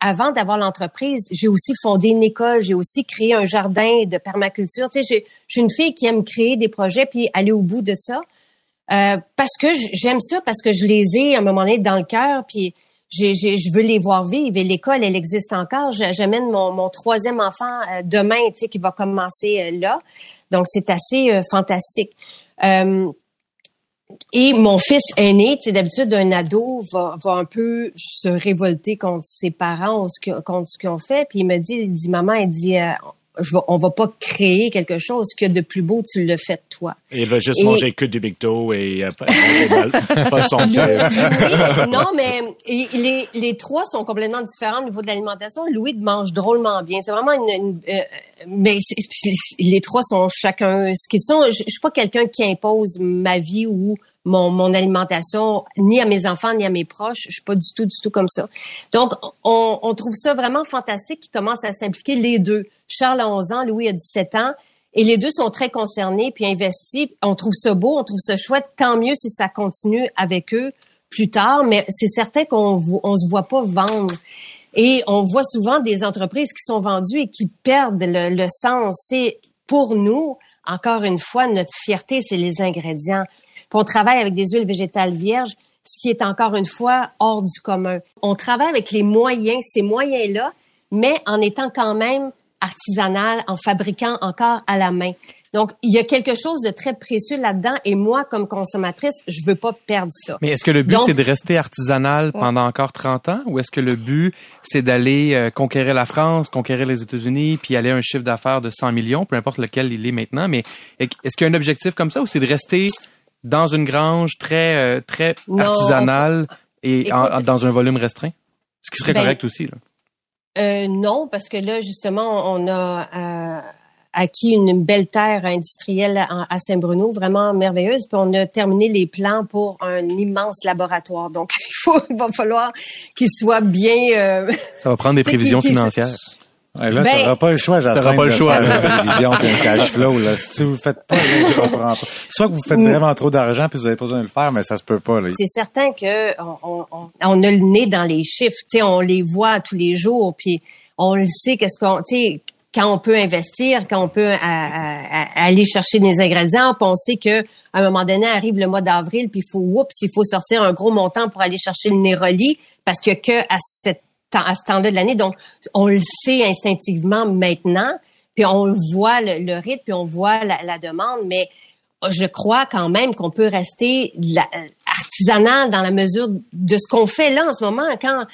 avant d'avoir l'entreprise, j'ai aussi fondé une école, j'ai aussi créé un jardin de permaculture, tu sais, je suis une fille qui aime créer des projets puis aller au bout de ça. Euh, parce que j'aime ça, parce que je les ai à un moment donné dans le cœur, puis je veux les voir vivre. Et l'école, elle existe encore. J'amène mon, troisième enfant euh, demain, tu sais, qui va commencer euh, là. Donc, c'est assez fantastique. et mon fils aîné, tu sais, d'habitude, un ado va, va un peu se révolter contre ses parents contre ce qu'ils ont fait. Puis il me dit, il dit, maman, il dit, je vais, on va pas créer quelque chose que de plus beau, tu le fais toi. Il va juste Et- manger que du Victo et euh, pas, son. Oui, non, mais les, les trois sont complètement différents au niveau de l'alimentation. Louis mange drôlement bien. C'est vraiment une, une- euh, mais les trois sont chacun ce qu'ils sont. Je, je suis pas quelqu'un qui impose ma vie ou mon, mon alimentation ni à mes enfants ni à mes proches. Je suis pas du tout du tout comme ça. Donc on, on trouve ça vraiment fantastique qu'ils commencent à s'impliquer les deux. Charles a 11 ans, Louis a 17 ans. Et les deux sont très concernés puis investis. On trouve ça beau, on trouve ça chouette. Tant mieux si ça continue avec eux plus tard. Mais c'est certain qu'on on se voit pas vendre. Et on voit souvent des entreprises qui sont vendues et qui perdent le, le sens. C'est pour nous, encore une fois, notre fierté, c'est les ingrédients. Puis on travaille avec des huiles végétales vierges, ce qui est encore une fois hors du commun. On travaille avec les moyens, ces moyens-là, mais en étant quand même artisanal, en fabriquant encore à la main. Donc, il y a quelque chose de très précieux là-dedans et moi, comme consommatrice, je veux pas perdre ça. Mais est-ce que le but, c'est de rester artisanal pendant encore 30 ans ou est-ce que le but, c'est d'aller euh, conquérir la France, conquérir les États-Unis, puis aller à un chiffre d'affaires de 100 millions, peu importe lequel il est maintenant, mais est-ce qu'il y a un objectif comme ça ou c'est de rester dans une grange très, euh, très Non, artisanale et en- dans un volume restreint? Ce qui serait Ben, correct aussi, là. Euh, non, parce que là, justement, on a euh, acquis une belle terre industrielle à, à Saint-Bruno, vraiment merveilleuse. Puis on a terminé les plans pour un immense laboratoire. Donc, il, faut, il va falloir qu'il soit bien... euh, Ça va prendre des prévisions financières. Ouais, là, Ben- t'auras pas le choix, Jacinthe. T'auras pas le choix, une puis un cash flow, là. Si vous faites pas, là, je comprends pas. Soit que vous faites vraiment trop d'argent puis vous avez pas besoin de le faire, mais ça se peut pas, là. c'est certain que on, on, on- on a le nez dans les chiffres. Tu sais, on les voit tous les jours, puis on le sait. Qu'est-ce qu'on, tu sais, quand on peut investir, quand on peut à- à- à- aller chercher des ingrédients, puis on sait que à un moment donné arrive le mois d'avril, puis il faut, oups, il faut sortir un gros montant pour aller chercher le Néroli, parce que que à cette à ce temps-là de l'année, donc on le sait instinctivement maintenant, puis on voit le, rythme, puis on voit la, demande, mais je crois quand même qu'on peut rester la- artisanal dans la mesure de ce qu'on fait là en ce moment. Quand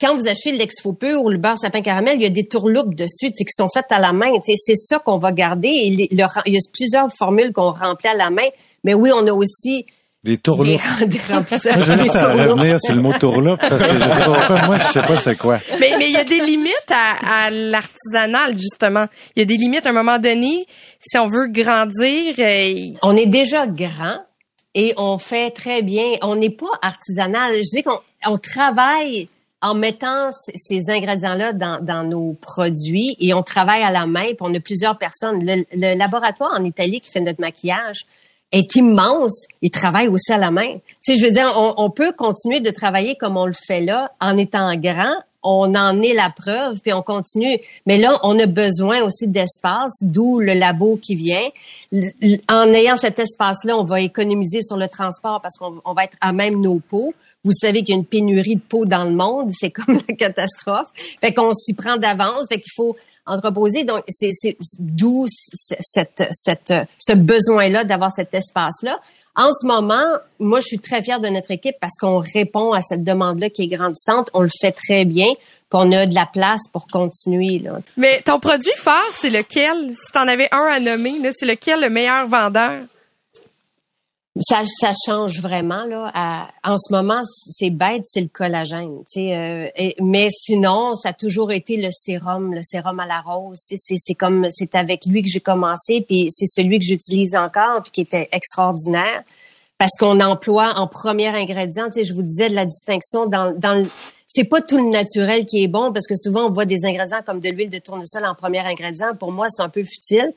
quand vous achetez le Lexfo pur ou le beurre sapin caramel, il y a des tourloupes dessus, qui sont faites à la main. C'est ça qu'on va garder. Il y a plusieurs formules qu'on remplit à la main. Mais oui, on a aussi Des des, tourloupes. des remplisseurs. Moi, je veux des à tourloupes. revenir sur le mot tourloupe parce que je sais pas pourquoi. Moi, je sais pas c'est quoi. Mais mais il y a des limites à, à l'artisanal justement. Il y a des limites à un moment donné. Si on veut grandir, euh, on est déjà grand et on fait très bien. On n'est pas artisanal. Je dis qu'on on travaille en mettant ces ingrédients-là dans, dans nos produits et on travaille à la main. Puis on a plusieurs personnes. Le, le laboratoire en Italie qui fait notre maquillage est immense. Il travaille aussi à la main. Tu sais, je veux dire, on, peut continuer de travailler comme on le fait là en étant grand. On en est la preuve, puis on continue. Mais là, on a besoin aussi d'espace, d'où le labo qui vient. En ayant cet espace-là, on va économiser sur le transport parce qu'on on va être à même nos pots. Vous savez qu'il y a une pénurie de peaux dans le monde, c'est comme la catastrophe. Fait qu'on s'y prend d'avance, fait qu'il faut entreposer. Donc, c'est d'où cette, cette, ce besoin-là d'avoir cet espace-là. En ce moment, moi, je suis très fière de notre équipe parce qu'on répond à cette demande-là qui est grandissante. On le fait très bien, puis on a de la place pour continuer. Là. mais ton produit phare, c'est lequel? Si t'en avais un à nommer, c'est lequel le meilleur vendeur? Ça, ça change vraiment là. À- en ce moment, c'est bête, c'est le collagène. euh, mais sinon, ça a toujours été le sérum, le sérum à la rose. C'est comme c'est avec lui que j'ai commencé, puis c'est celui que j'utilise encore, puis qui était extraordinaire parce qu'on emploie en premier ingrédient. Je vous disais de la distinction dans dans le c'est pas tout le naturel qui est bon parce que souvent on voit des ingrédients comme de l'huile de tournesol en premier ingrédient. Pour moi, c'est un peu futile.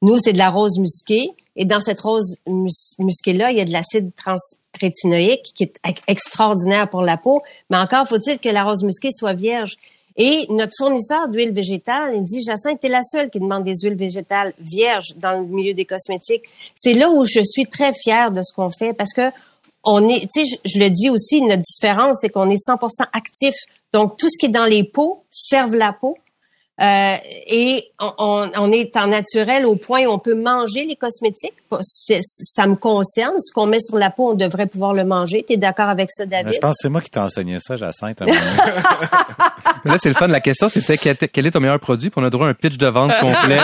Nous, c'est de la rose musquée. Et dans cette rose mus- musquée-là, il y a de l'acide transrétinoïque qui est ex- extraordinaire pour la peau. Mais encore faut-il que la rose musquée soit vierge. Et notre fournisseur d'huile végétale, il dit, Jacinthe, t'es la seule qui demande des huiles végétales vierges dans le milieu des cosmétiques. C'est là où je suis très fière de ce qu'on fait parce que on est, tu sais, je, je le dis aussi, notre différence, c'est qu'on est 100% actif. Donc, tout ce qui est dans les peaux serve la peau. Euh, et on, on, est en naturel au point où on peut manger les cosmétiques. Ça me concerne. Ce qu'on met sur la peau, on devrait pouvoir le manger. Tu es d'accord avec ça, David? je pense que c'est moi qui t'ai enseigné ça, Jacinthe. là, c'est le fun. La question, c'était quel est ton meilleur produit? Puis on a droit à un pitch de vente complet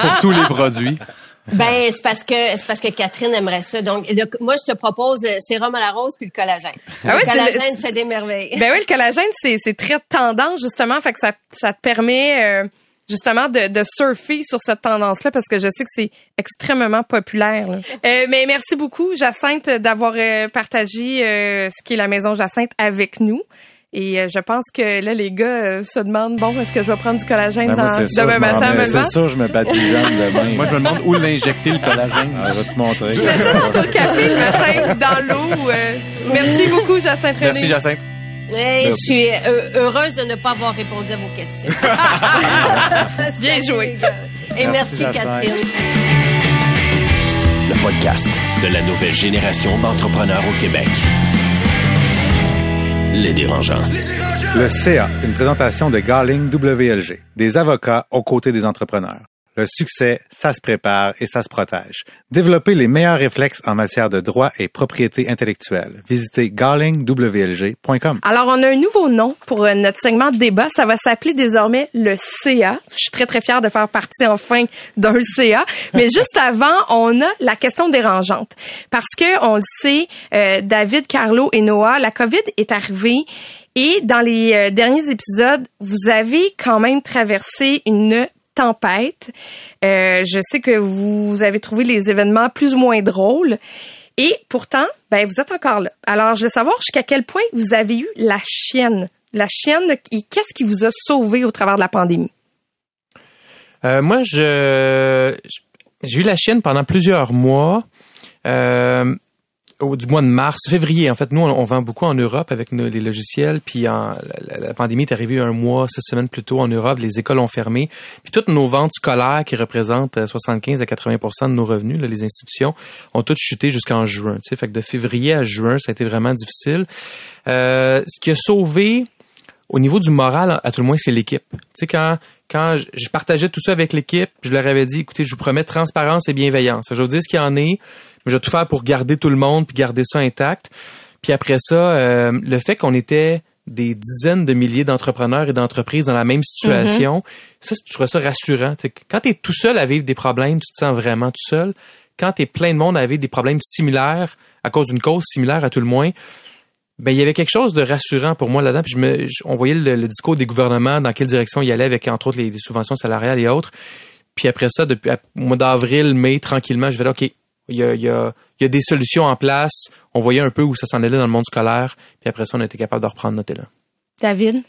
pour tous les produits. Ben c'est parce que c'est parce que Catherine aimerait ça. Donc moi je te propose euh, sérum à la rose puis le collagène. Ah le collagène fait des merveilles. Ben oui, le collagène c'est c'est très tendance justement, fait que ça ça te permet euh, justement de, de, surfer sur cette tendance-là parce que je sais que c'est extrêmement populaire. Euh, mais merci beaucoup, Jacinthe, d'avoir partagé ce qui est la maison Jacinthe avec nous. Et euh, je pense que là, les gars euh, se demandent, bon, est-ce que je vais prendre du collagène ben, dans, demain matin? C'est sûr, je me badigeonne demain. Moi, je me demande où l'injecter, le collagène. Ah, je vais te montrer. Tu mets ça dans ton café le matin, dans l'eau. Euh. Merci beaucoup, Jacinthe René. Merci, Jacinthe. je suis heureuse de ne pas avoir répondu à vos questions. Bien joué. Et merci, merci Catherine. Le podcast de la nouvelle génération d'entrepreneurs au Québec. Les dérangeants. Le CA, une présentation de Garling WLG, des avocats aux côtés des entrepreneurs. Le succès, ça se prépare et ça se protège. Développez les meilleurs réflexes en matière de droit et propriété intellectuelle. Visitez garlingwlg.com. Alors, on a un nouveau nom pour euh, notre segment de débat. Ça va s'appeler désormais le CA. Je suis très, très fière de faire partie enfin d'un CA. Mais juste avant, on a la question dérangeante. Parce que, on le sait, euh, David, Carlo et Noah, la COVID est arrivée et dans les euh, derniers épisodes, vous avez quand même traversé une tempête. Euh, je sais que vous avez trouvé les événements plus ou moins drôles. Et pourtant, ben, vous êtes encore là. Alors, je veux savoir jusqu'à quel point vous avez eu la chienne. La chienne, et qu'est-ce qui vous a sauvé au travers de la pandémie? Euh, moi, je j'ai eu la chienne pendant plusieurs mois. Euh, du mois de mars, février. En fait, nous, on, vend beaucoup en Europe avec nos, les logiciels. Puis la, pandémie est arrivée un mois, six semaines plus tôt en Europe. Les écoles ont fermé. Puis toutes nos ventes scolaires qui représentent 75 euh, à 80% de nos revenus, les institutions, ont toutes chuté jusqu'en juin. Fait que de février à juin, ça a été vraiment difficile. Euh, ce qui a sauvé au niveau du moral, à tout le moins, c'est l'équipe. Tu sais, quand, quand je, partageais tout ça avec l'équipe, je leur avais dit, écoutez, je vous promets transparence et bienveillance. Je vous dis ce qu'il y en est je vais tout faire pour garder tout le monde puis garder ça intact. Puis après ça, euh, le fait qu'on était des dizaines de milliers d'entrepreneurs et d'entreprises dans la même situation, mm-hmm. ça, je trouve ça rassurant. quand tu es tout seul à vivre des problèmes, tu te sens vraiment tout seul. Quand tu es plein de monde à vivre des problèmes similaires, à cause d'une cause similaire à tout le moins, ben il y avait quelque chose de rassurant pour moi là-dedans. Puis je me, on voyait le, discours des gouvernements, dans quelle direction il allait avec entre autres les, subventions salariales et autres. Puis après ça, depuis au mois d'avril, mai, tranquillement, je vais là, ok, il y a, il y, a, il y a des solutions en place. On voyait un peu où ça s'en allait dans le monde scolaire. Puis après ça, on a été capable de reprendre notre élan. David?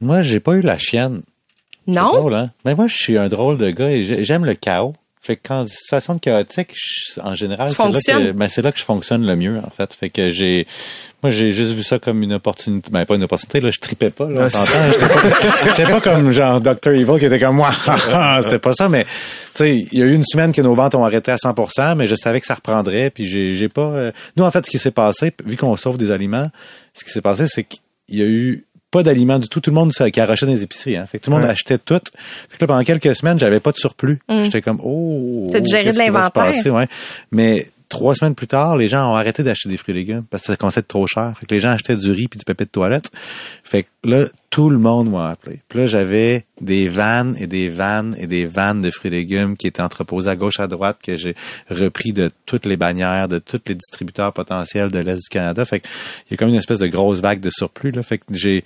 Moi, j'ai pas eu la chienne. Non? Drôle, hein? Mais moi, je suis un drôle de gars et j'aime le chaos. Fait que quand situation de chaotique, en général, c'est là que ben, c'est là que je fonctionne le mieux en fait. Fait que j'ai moi j'ai juste vu ça comme une opportunité, ben pas une opportunité là, je tripais pas là, J'étais pas, pas, comme genre Dr Evil qui était comme moi. C'était pas ça mais tu sais, il y a eu une semaine que nos ventes ont arrêté à 100%, mais je savais que ça reprendrait puis j'ai j'ai pas euh, nous en fait ce qui s'est passé vu qu'on sauve des aliments, ce qui s'est passé c'est qu'il y a eu pas d'aliments du tout. Tout le monde qui arrachait dans les épiceries. Hein. Fait que tout le monde achetait tout. Fait que là, pendant quelques semaines, j'avais pas de surplus. Mm. J'étais comme, oh. Géré de l'inventaire. Ouais. Mais trois semaines plus tard, les gens ont arrêté d'acheter des fruits et légumes parce que ça commençait trop cher. Fait que les gens achetaient du riz puis du papier de toilette. Fait que là, tout le monde m'a appelé. Puis là, j'avais des vannes et des vannes et des vannes de fruits et légumes qui étaient entreposées à gauche à droite que j'ai repris de toutes les bannières, de tous les distributeurs potentiels de l'Est du Canada. Fait que il y a comme une espèce de grosse vague de surplus. Là. Fait que j'ai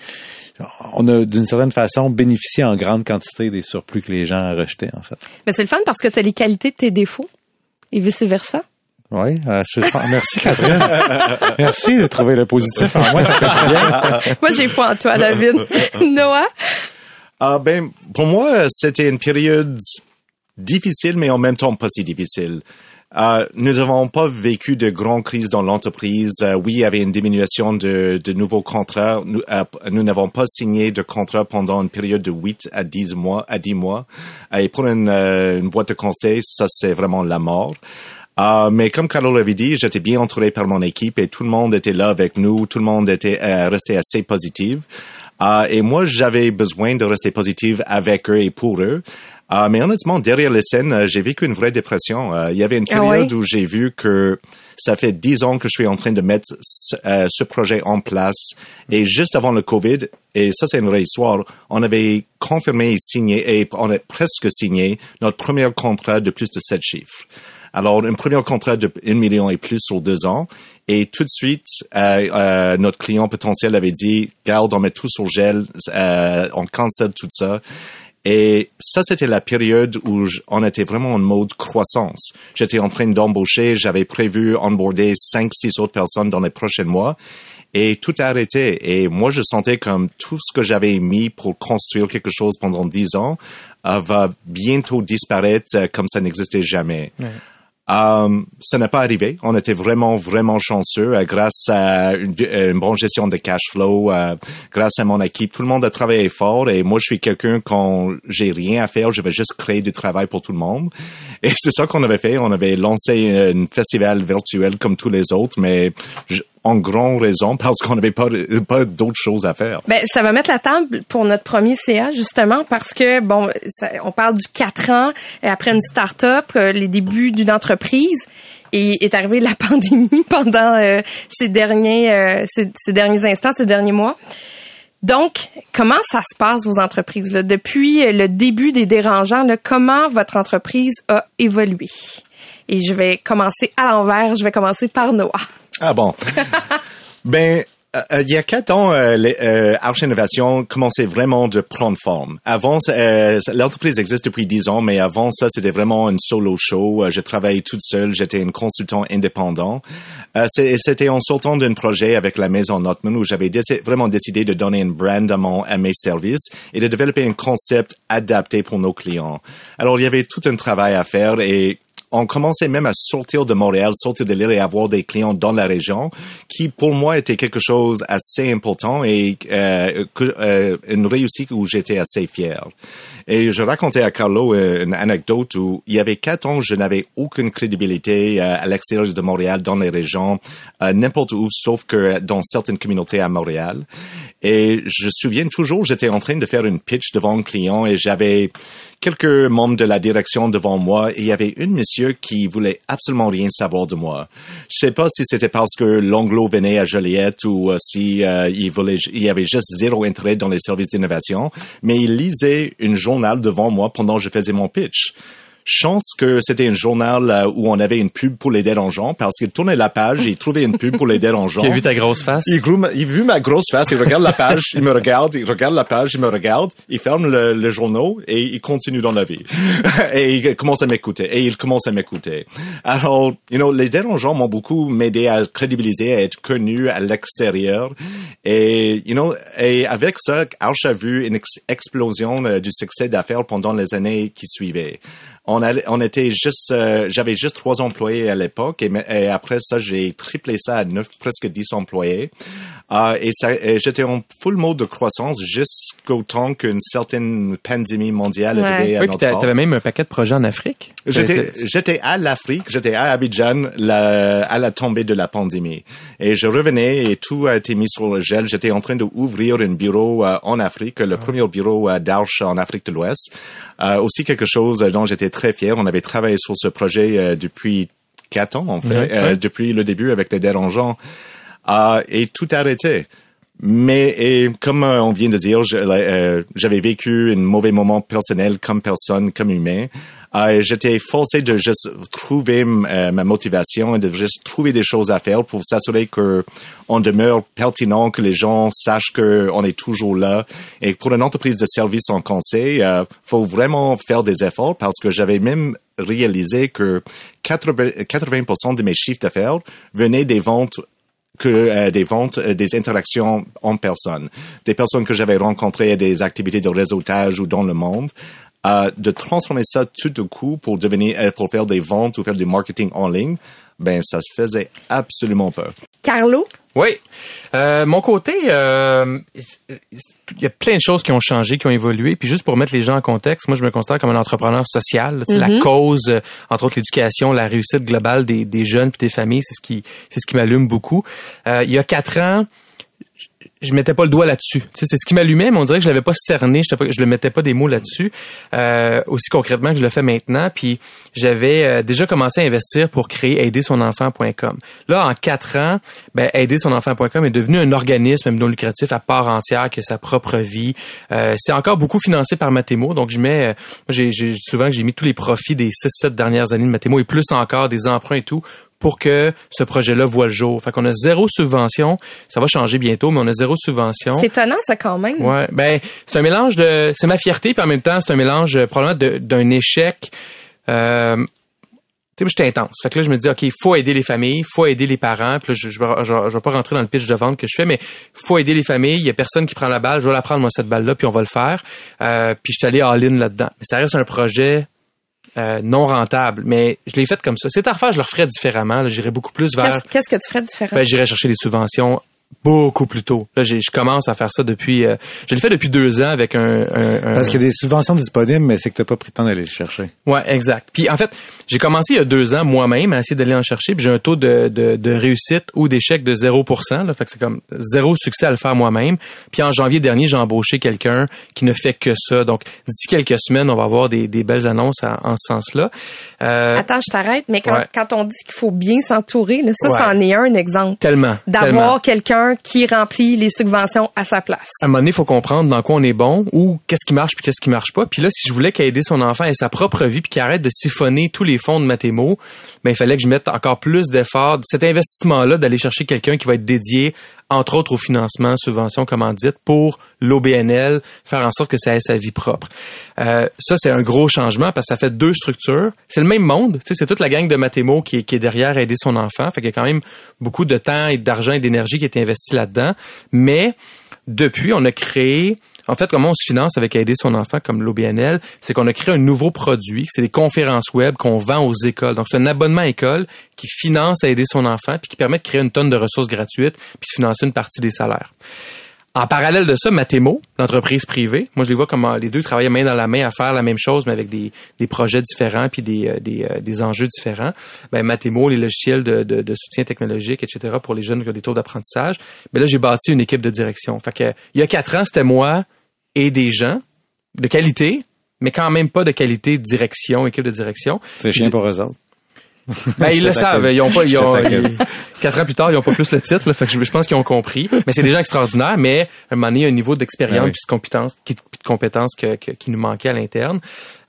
on a d'une certaine façon bénéficié en grande quantité des surplus que les gens rejetaient, en fait. Mais c'est le fun parce que tu as les qualités de tes défauts et vice-versa. Oui, euh, merci Catherine. merci de trouver le positif en moi. moi, j'ai foi en toi, David. Noah? Ah ben, pour moi, c'était une période difficile, mais en même temps pas si difficile. Euh, nous n'avons pas vécu de grandes crises dans l'entreprise. Euh, oui, il y avait une diminution de, de nouveaux contrats. Nous euh, nous n'avons pas signé de contrat pendant une période de 8 à 10 mois. À 10 mois. Et pour une, une boîte de conseil, ça c'est vraiment la mort. Uh, mais comme Carlo l'avait dit, j'étais bien entouré par mon équipe et tout le monde était là avec nous, tout le monde était euh, resté assez positif. Euh, et moi, j'avais besoin de rester positive avec eux et pour eux. Euh, mais honnêtement, derrière les scènes, euh, j'ai vécu une vraie dépression. Euh, il y avait une Ah période où j'ai vu que ça fait dix ans que je suis en train de mettre ce, euh, ce projet en place. Et juste avant le COVID, et ça c'est une vraie histoire, on avait confirmé et signé, et on a presque signé notre premier contrat de plus de sept chiffres. Alors, un premier contrat de 1 million et plus sur deux ans. Et tout de suite, euh, euh, notre client potentiel avait dit, garde, on met tout sur gel, euh, on cancelle tout ça. Et ça, c'était la période où on était vraiment en mode croissance. J'étais en train d'embaucher, j'avais prévu onboarder cinq, six autres personnes dans les prochains mois. Et tout a arrêté. Et moi, je sentais comme tout ce que j'avais mis pour construire quelque chose pendant dix ans euh, va bientôt disparaître euh, comme ça n'existait jamais. Euh, ça n'est pas arrivé. On était vraiment, vraiment chanceux euh, grâce à une, bonne gestion de cash flow, euh, grâce à mon équipe. Tout le monde a travaillé fort et moi, je suis quelqu'un quand j'ai rien à faire, je vais juste créer du travail pour tout le monde. Et c'est ça qu'on avait fait. On avait lancé un festival virtuel comme tous les autres, mais je- en grande raison parce qu'on n'avait pas, pas d'autres choses à faire. Ben, ça va mettre la table pour notre premier CA, justement, parce que, bon, on parle du 4 ans après une start-up, euh, les débuts d'une entreprise. Et est arrivée la pandémie pendant euh, ces derniers euh, derniers instants, ces derniers mois. Donc, comment ça se passe vos entreprises depuis le début des dérangeants là, Comment votre entreprise a évolué? Et je vais commencer à l'envers. Je vais commencer par Noah. Ah bon? ben, euh, euh, il y a quatre ans, euh, les, euh, Arch Innovation commençait vraiment de prendre forme. Avant, l'entreprise existe depuis dix ans, mais avant ça, c'était vraiment une solo show. Je travaillais toute seule, j'étais un consultant indépendant. C'était en sortant d'un projet avec la maison Notman où j'avais vraiment décidé de donner une brand à, mon, à mes services et de développer un concept adapté pour nos clients. Alors, il y avait tout un travail à faire et on commençait même à sortir de Montréal, sortir de l'île et avoir des clients dans la région, qui pour moi était quelque chose assez important et euh, euh, une réussite où j'étais assez fier. Et je racontais à Carlo euh, une anecdote où il y avait quatre ans, je n'avais aucune crédibilité euh, à l'extérieur de Montréal, dans les régions, n'importe où, sauf que dans certaines communautés à Montréal. Et je me souviens toujours, j'étais en train de faire une pitch devant un client et j'avais quelques membres de la direction devant moi il y avait une monsieur qui voulait absolument rien savoir de moi. Je sais pas si c'était parce que l'anglo venait à Joliette ou euh, si euh, il voulait, il avait juste zéro intérêt dans les services d'innovation, mais il lisait une journal devant moi pendant que je faisais mon pitch. Chance que c'était un journal euh, où on avait une pub pour les dérangeants parce qu'il tournait la page et il trouvait une pub pour les dérangeants. Qui a vu ta grosse face? Il, grou- il vu ma grosse face, il regarde la page, il me regarde, il regarde la page, il me regarde, il ferme le, le journal et il continue dans la vie. et il commence à m'écouter, et il commence à m'écouter. Alors, you know, les dérangeants m'ont beaucoup m'aider à crédibiliser, à être connu à l'extérieur. Et, you know, et avec ça, Arch a vu une ex- explosion euh, du succès d'affaires pendant les années qui suivaient. On, allait- on était juste, euh, j'avais juste trois employés à l'époque et, après ça, j'ai triplé ça à neuf, presque dix employés. Euh, et ça, et j'étais en full mode de croissance jusqu'au temps qu'une certaine pandémie mondiale Ouais. arrivait à Oui, notre t'avais même un paquet de projets en Afrique. J'étais, j'étais à l'Afrique, j'étais à Abidjan la, à la tombée de la pandémie. Et je revenais et tout a été mis sur le gel. J'étais en train d'ouvrir un bureau euh, en Afrique, le premier bureau euh, d'Arche en Afrique de l'Ouest. Euh, aussi quelque chose dont j'étais très fier. On avait travaillé sur ce projet euh, depuis quatre ans, en fait, euh, depuis le début avec les dérangeants. Euh, et tout a arrêté. Mais et comme euh, on vient de dire, euh, j'avais vécu un mauvais moment personnel comme personne, comme humain. Euh, J'étais forcé de juste trouver euh, ma motivation et de juste trouver des choses à faire pour s'assurer que on demeure pertinent, que les gens sachent que on est toujours là. Et pour une entreprise de service en conseil, euh, faut vraiment faire des efforts parce que j'avais même réalisé que 80, 80% de mes chiffres d'affaires venaient des ventes que euh, des ventes, euh, des interactions en personne, des personnes que j'avais rencontrées à des activités de réseautage ou dans le monde, euh, de transformer ça tout de coup pour devenir, euh, pour faire des ventes ou faire du marketing en ligne, ben ça se faisait absolument pas. Carlo, Oui. Euh, mon côté, euh, il y a plein de choses qui ont changé, qui ont évolué. Puis juste pour mettre les gens en contexte, moi je me considère comme un entrepreneur social. Tu sais, La cause, euh, entre autres l'éducation, la réussite globale des, des jeunes puis des familles, c'est ce qui c'est ce qui m'allume beaucoup. Euh, il y a quatre ans, je mettais pas le doigt là-dessus. C'est ce qui m'allumait, mais on dirait que je l'avais pas cerné, je, je le mettais pas des mots là-dessus. Euh, aussi concrètement que je le fais maintenant. Puis j'avais euh, déjà commencé à investir pour créer aidersonenfant.com. Là, en quatre ans, ben, aidersonenfant.com est devenu un organisme non lucratif à part entière qui a sa propre vie. Euh, c'est encore beaucoup financé par Mathémo, donc je mets, euh, j'ai, souvent j'ai mis tous les profits des 6-7 dernières années de Mathémo et plus encore des emprunts et tout pour que ce projet-là voit le jour. Fait qu'on a zéro subvention. Ça va changer bientôt, mais on a zéro subvention. C'est étonnant, ça, quand même. Ouais. Ben, c'est un mélange de, c'est ma fierté, puis en même temps, c'est un mélange, euh, probablement, d'un échec, euh, tu sais, j'étais intense. Fait que là, je me dis, OK, il faut aider les familles, il faut aider les parents. Puis là, je, je, je, vais pas rentrer dans le pitch de vente que je fais, mais faut aider les familles. Il y a personne qui prend la balle. Je vais la prendre, moi, cette balle-là, puis on va le faire. Euh, puis je suis allé all-in là-dedans. Mais ça reste un projet euh, non rentable. Mais je l'ai fait comme ça. C'est à refaire, je le referais différemment. J'irais beaucoup plus vers... Qu'est-ce que tu ferais différemment? Ben, j'irais chercher des subventions beaucoup plus tôt. Là, je commence à faire ça depuis. Euh, je l'ai fait depuis deux ans avec un. un, Parce qu'il y a des subventions disponibles, mais c'est que t'as pas pris le temps d'aller les chercher. Ouais, exact. Puis en fait, j'ai commencé il y a deux ans moi-même à essayer d'aller en chercher. Puis j'ai un taux de, de, de réussite ou d'échec de 0%. Là, fait que c'est comme zéro succès à le faire moi-même. Puis en janvier dernier, j'ai embauché quelqu'un qui ne fait que ça. Donc d'ici quelques semaines, on va avoir des, des belles annonces en ce sens-là. Euh, Attends, je t'arrête. Mais quand, quand on dit qu'il faut bien s'entourer, ça, c'en est un exemple. Tellement. D'avoir quelqu'un qui remplit les subventions à sa place. À un moment donné, il faut comprendre dans quoi on est bon ou qu'est-ce qui marche puis qu'est-ce qui marche pas. Puis là, si je voulais qu'aider son enfant et sa propre vie puis qu'il arrête de siphonner tous les fonds de Mathémo, ben il fallait que je mette encore plus d'efforts. Cet investissement-là d'aller chercher quelqu'un qui va être dédié entre autres au financement, subvention, commandite, pour l'OBNL, faire en sorte que ça ait sa vie propre. Euh, ça, c'est un gros changement parce que ça fait deux structures. C'est le même monde. C'est toute la gang de Mathémo qui est, derrière aider son enfant. Fait qu'il y a quand même beaucoup de temps et d'argent et d'énergie qui est investi là-dedans. Mais depuis, on a créé en fait, comment on se finance avec aider son enfant comme l'OBNL, c'est qu'on a créé un nouveau produit, c'est des conférences web qu'on vend aux écoles. Donc, c'est un abonnement école qui finance à aider son enfant puis qui permet de créer une tonne de ressources gratuites puis de financer une partie des salaires. En parallèle de ça, Mathémo, l'entreprise privée, moi je les vois comme euh, les deux travaillaient main dans la main à faire la même chose, mais avec des, des projets différents puis des, euh, des, euh, des enjeux différents. Ben, Mathémo, les logiciels de, de, de, soutien technologique, etc., pour les jeunes qui ont des taux d'apprentissage. Mais là, j'ai bâti une équipe de direction. Fait que, il y a quatre ans, c'était moi et des gens de qualité, mais quand même pas de qualité direction, équipe de direction. C'est chien pour eux autres. Ben, ils le savent. Ils ont pas, ils ont, quatre ans plus tard, ils ont pas plus le titre, là, fait que je, pense qu'ils ont compris. Mais c'est des gens extraordinaires, mais à un moment donné, il y a un niveau d'expérience et de compétence, qui, de compétences que, qui nous manquait à l'interne.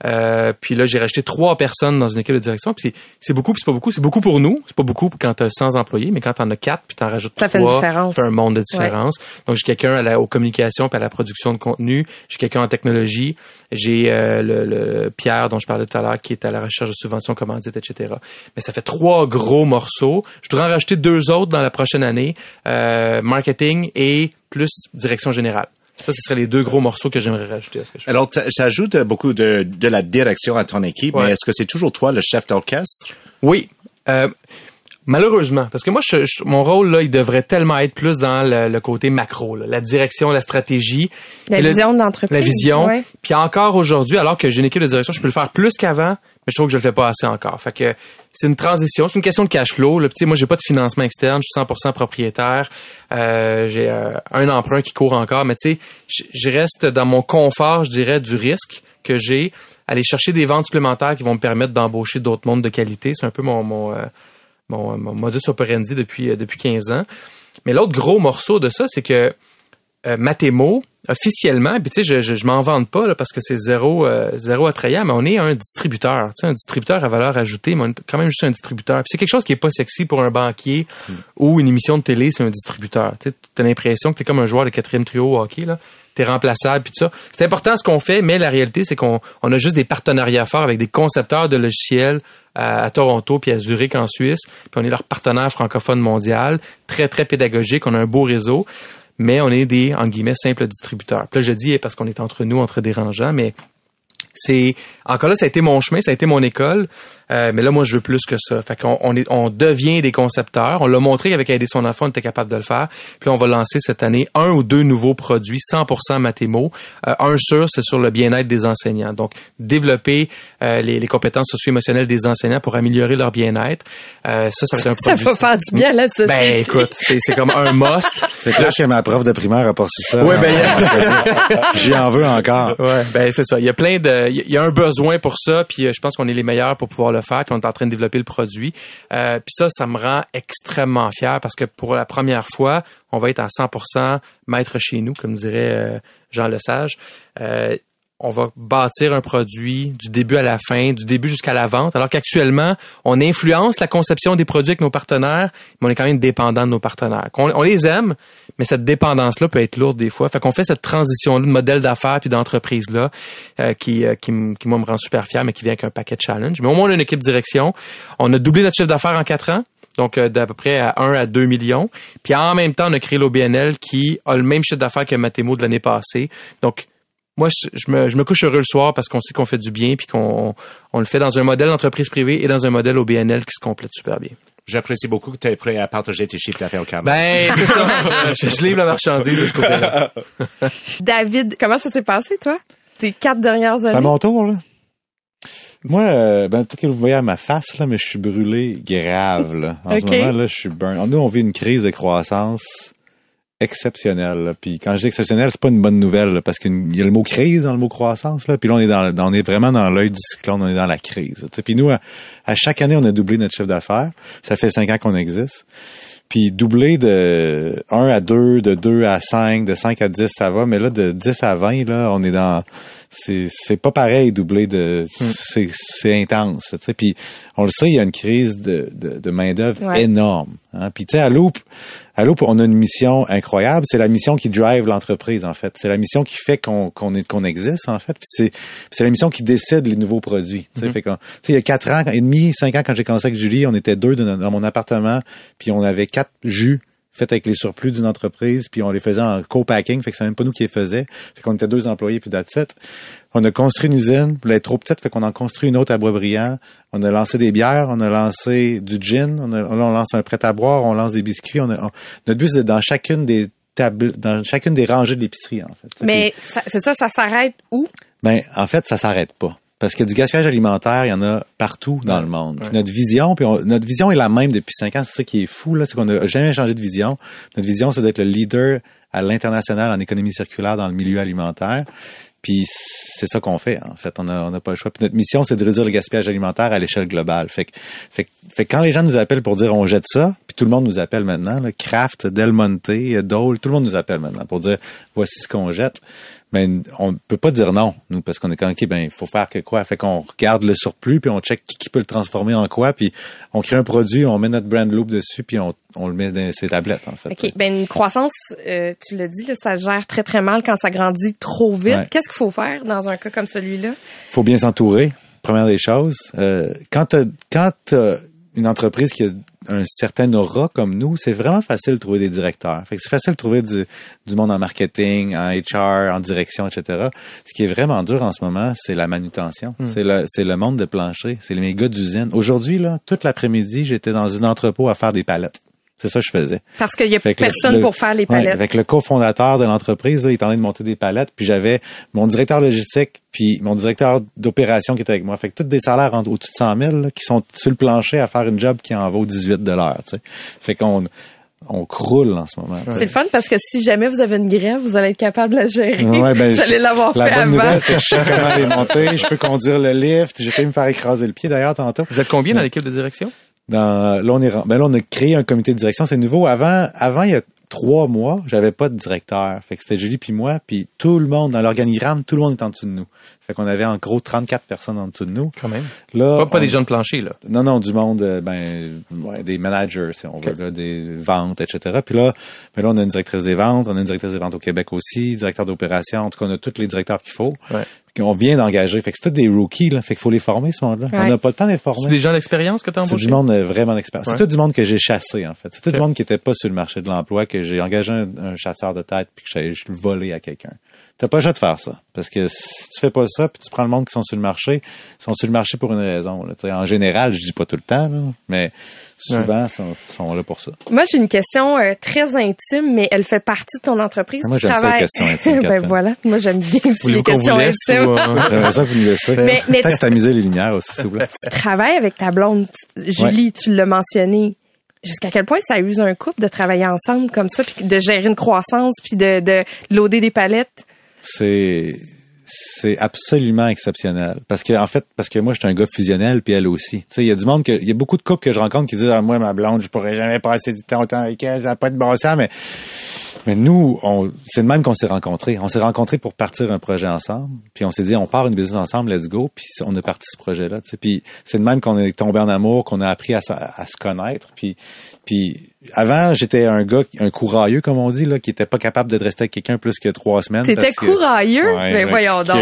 Euh, puis là, j'ai racheté trois personnes dans une équipe de direction. Puis c'est beaucoup, puis c'est pas beaucoup. C'est beaucoup pour nous. C'est pas beaucoup quand t'as 100 employés, mais quand t'en as quatre, puis t'en rajoutes ça trois, fait, une différence. fait un monde de différence. Donc j'ai quelqu'un à la aux communications puis à la production de contenu. J'ai quelqu'un en technologie. J'ai euh, le, le, Pierre dont je parlais tout à l'heure qui est à la recherche de subventions, commandites, etc. Mais ça fait trois gros morceaux. Je voudrais en racheter deux autres dans la prochaine année. Euh, marketing et plus direction générale. Ça, ce seraient les deux gros morceaux que j'aimerais rajouter à ce que je fais. Alors, ça ajoute beaucoup de, de la direction à ton équipe, mais est-ce que c'est toujours toi le chef d'orchestre? Oui. Euh, malheureusement, parce que moi, je, mon rôle, là, il devrait tellement être plus dans le, côté macro, là, la direction, la stratégie. La vision d'entreprise. La vision. Puis encore aujourd'hui, alors que j'ai une équipe de direction, je peux le faire plus qu'avant, mais je trouve que je le fais pas assez encore. Fait que c'est une transition, c'est une question de cash flow. Là. Moi, j'ai pas de financement externe, je suis 100% propriétaire. Euh, j'ai euh, un emprunt qui court encore, mais tu sais, je reste dans mon confort, je dirais, du risque que j'ai. Aller chercher des ventes supplémentaires qui vont me permettre d'embaucher d'autres mondes de qualité. C'est un peu mon, mon, euh, mon, modus operandi depuis, euh, depuis 15 ans. Mais l'autre gros morceau de ça, c'est que euh, Mathémo, officiellement, puis tu sais, je, je, m'en vante pas là, parce que c'est zéro, euh, zéro attrayant, mais on est un distributeur, tu sais, un distributeur à valeur ajoutée, mais on est quand même juste un distributeur. C'est quelque chose qui est pas sexy pour un banquier hmm. ou une émission de télé, c'est un distributeur. Tu as l'impression que t'es comme un joueur de quatrième trio au hockey là, t'es remplaçable puis tout ça. C'est important ce qu'on fait, mais la réalité c'est qu'on on a juste des partenariats forts avec des concepteurs de logiciels à, Toronto puis à Zurich en Suisse, puis on est leur partenaire francophone mondial, très très pédagogique, on a un beau réseau mais on est des, en guillemets, simples distributeurs. Puis là, je dis parce qu'on est entre nous, entre dérangeants, mais c'est encore là, ça a été mon chemin, ça a été mon école. Euh, mais là, moi, je veux plus que ça. Fait qu'on on, est, on devient des concepteurs. On l'a montré avec Aider son enfant, on était capable de le faire. Puis là, on va lancer cette année un ou deux nouveaux produits 100% Mathémo. Euh, un sur, c'est sur le bien-être des enseignants. Donc, développer euh, les, les compétences socio-émotionnelles des enseignants pour améliorer leur bien-être. Euh, ça, ça va être un Ça produit. va faire du bien à la société. Ben, écoute, c'est c'est comme un must. C'est que ma prof de primaire pas su ça. Ouais, ben, J'y en veux encore. Ouais, ben c'est ça. Il y a plein de, il y a un besoin pour ça, puis euh, je pense qu'on est les meilleurs pour pouvoir le faire, puis est en train de développer le produit. Euh, puis ça, ça me rend extrêmement fier parce que pour la première fois, on va être à 100% maître chez nous, comme dirait euh, Jean Lesage. Euh, on va bâtir un produit du début à la fin, du début jusqu'à la vente, alors qu'actuellement, on influence la conception des produits avec nos partenaires, mais on est quand même dépendant de nos partenaires. On, les aime, mais cette dépendance-là peut être lourde des fois. Fait qu'on fait cette transition-là de modèle d'affaires puis d'entreprise-là euh, qui, euh, qui, qui, moi, me rend super fier, mais qui vient avec un paquet de challenge. Mais au moins, on a une équipe direction. On a doublé notre chiffre d'affaires en quatre ans. Donc, euh, d'à peu près à 1 à 2 millions. Puis en même temps, on a créé l'OBNL qui a le même chiffre d'affaires que Mathémo de l'année passée. Donc, moi, je, je me, je me couche heureux le soir parce qu'on sait qu'on fait du bien puis qu'on on le fait dans un modèle d'entreprise privée et dans un modèle OBNL qui se complète super bien. J'apprécie beaucoup que tu es prêt à partager tes chiffres d'affaires au Cameroun. Ben, c'est ça. je, je livre la marchandise de ce côté-là. David, comment ça s'est passé, toi? Tes quatre dernières C'est à années? mon tour, là. Moi, euh, ben, peut-être que vous voyez à ma face, là, mais je suis brûlé grave, là. En ce moment, là, je suis burn. Nous, on vit une crise de croissance exceptionnelle, là. Puis quand je dis exceptionnelle, c'est pas une bonne nouvelle, là, parce qu'il y a le mot crise dans le mot croissance, là. Puis là, on est dans, dans- on est vraiment dans l'œil du cyclone, on est dans la crise. Puis nous, à, à chaque année, on a doublé notre chiffre d'affaires. Ça fait cinq ans qu'on existe. Puis doubler de 1 à 2, de 2 à 5, de 5 à 10, ça va. Mais là, de 10 à 20, là, on est dans... C'est, pas pareil, doubler de... C'est, c'est intense. là. Puis on le sait, il y a une crise de, de, Ouais. énorme. Hein. Puis tu sais, à Loop, à Loop, on a une mission incroyable. C'est la mission qui drive l'entreprise, en fait. C'est la mission qui fait qu'on, qu'on, existe, en fait. Puis c'est, la mission qui décide les nouveaux produits. Tu sais, fait qu'on- tu sais, il y a quatre ans et demi, cinq ans, quand j'ai commencé avec Julie, on était deux dans, dans mon appartement, puis on avait quatre jus faits avec les surplus d'une entreprise, puis on les faisait en co-packing, fait que c'est même pas nous qui les faisaient. Fait qu'on était deux employés, puis that's it. On a construit une usine, puis elle est trop petite, fait qu'on en construit une autre à Boisbriand. On a lancé des bières, on a lancé du gin, on, a, on lance un prêt à boire, on lance des biscuits. On a, on- notre but, c'est dans chacune des tables, dans chacune des rangées de l'épicerie, en fait. Mais c'est ça, ça s'arrête où? Ben, en fait, ça s'arrête pas. Parce que du gaspillage alimentaire, il y en a partout dans le monde. Puis notre vision, puis on- notre vision est la même depuis cinq ans. C'est ça qui est fou, là, c'est qu'on n'a jamais changé de vision. Notre vision, c'est d'être le leader à l'international en économie circulaire dans le milieu alimentaire. Puis c'est ça qu'on fait, en fait. On n'a on a pas le choix. Puis notre mission, c'est de réduire le gaspillage alimentaire à l'échelle globale. Fait que, fait, fait quand les gens nous appellent pour dire on jette ça, puis tout le monde nous appelle maintenant, là, Kraft, Del Monte, Dole, tout le monde nous appelle maintenant pour dire voici ce qu'on jette. Mais on peut pas dire non, nous, parce qu'on est quand OK, ben, il faut faire que quoi? Fait qu'on regarde le surplus, puis on check qui, qui peut le transformer en quoi, puis on crée un produit, on met notre brand loop dessus, puis on, on le met dans ses tablettes, en fait. OK. Ben, une croissance, euh, tu l'as dit, là, ça gère très, très mal quand ça grandit trop vite. Ouais. Qu'est-ce qu'il faut faire dans un cas comme celui-là? faut bien s'entourer. Première des choses, euh, quand t'as, quand t'as une entreprise qui a un certain aura comme nous, c'est vraiment facile de trouver des directeurs. Fait que c'est facile de trouver du, du monde en marketing, en HR, en direction, etc. Ce qui est vraiment dur en ce moment, c'est la manutention. C'est le, c'est le monde de plancher. C'est les gars d'usine. Aujourd'hui, là, toute l'après-midi, j'étais dans un entrepôt à faire des palettes. C'est ça que je faisais. Parce qu'il y a Fait personne le- pour faire les Ouais, palettes. avec le cofondateur de l'entreprise, là, il est en train de monter des palettes, puis j'avais mon directeur logistique, puis mon directeur d'opération qui était avec moi. Fait que tous des salaires en- au-dessus de 100 000 là, qui sont sur le plancher à faire une job qui en vaut 18 dollars. Fait qu'on on croule en ce moment. tu sais. C'est le fun parce que si jamais vous avez une grève, vous allez être capable de la gérer. Ouais, ben, vous allez l'avoir la fait bonne avant. nouvelle, c'est que je sais comment les monter, je peux conduire le lift, j'ai failli me faire écraser le pied d'ailleurs tantôt. Vous êtes combien dans l'équipe de direction? Dans, là, on est, ben là, on a créé un comité de direction. C'est nouveau. Avant, avant, il y a trois mois, j'avais pas de directeur. Fait que c'était Julie puis moi, puis tout le monde, dans l'organigramme, tout le monde est en dessous de nous. Fait qu'on avait en gros 34 personnes en dessous de nous. Quand même. Là, Pas, pas on- des jeunes planchers, là. non, non, du monde, euh, ben, ouais, des managers, si on veut, là, des ventes, etc. Puis là, ben là, on a une directrice des ventes, on a une directrice des ventes au Québec aussi, directeur d'opération, en tout cas, on a tous les directeurs qu'il faut. Ouais. On vient d'engager. Fait que c'est tous des rookies, là. Fait qu'il faut les former, ce monde-là. Ouais. On n'a pas le temps de les C'est former. des gens d'expérience que tu as C'est embauché? du monde euh, vraiment. Ouais. C'est tout du monde que j'ai chassé, en fait. C'est tout du monde qui était pas sur le marché de l'emploi, que j'ai engagé un, un chasseur de tête puis que j'ai volé à quelqu'un. T'as pas le choix de faire ça. Parce que si tu fais pas ça, puis tu prends le monde qui sont sur le marché, ils sont sur le marché pour une raison. Là. En général, je dis pas tout le temps, là, mais souvent, ils sont, sont là pour ça. Moi, j'ai une question euh, très intime, mais elle fait partie de ton entreprise. Moi, j'aime ça, les questions intimes, ben voilà. Moi, j'aime bien aussi les questions laisse intimes. ou, euh, J'aimerais ça que vous nous laissiez. Mais- mais Peut-être tu- tamiser les lumières aussi, s'il vous plaît. tu travailles avec ta blonde, Julie, tu l'as mentionné. Jusqu'à quel point ça use un couple de travailler ensemble comme ça, puis de gérer une croissance, puis de, de loader des palettes? C'est c'est absolument exceptionnel. Parce que en fait parce que moi je suis un gars fusionnel puis elle aussi. Tu sais il y a du monde que il y a beaucoup de couples que je rencontre qui disent ah, moi ma blonde je pourrais jamais passer du temps autant avec elle ça n'a pas de bon sens mais mais nous on c'est de même qu'on s'est rencontrés. On s'est rencontrés pour partir un projet ensemble puis on s'est dit on part une business ensemble let's go puis on a parti ce projet là tu sais. Puis c'est de même qu'on est tombé en amour qu'on a appris à, à se connaître puis puis avant j'étais un gars un courailleux comme on dit là qui était pas capable de rester avec quelqu'un plus que trois semaines T'étais que- courailleux? Ouais, mais voyons donc.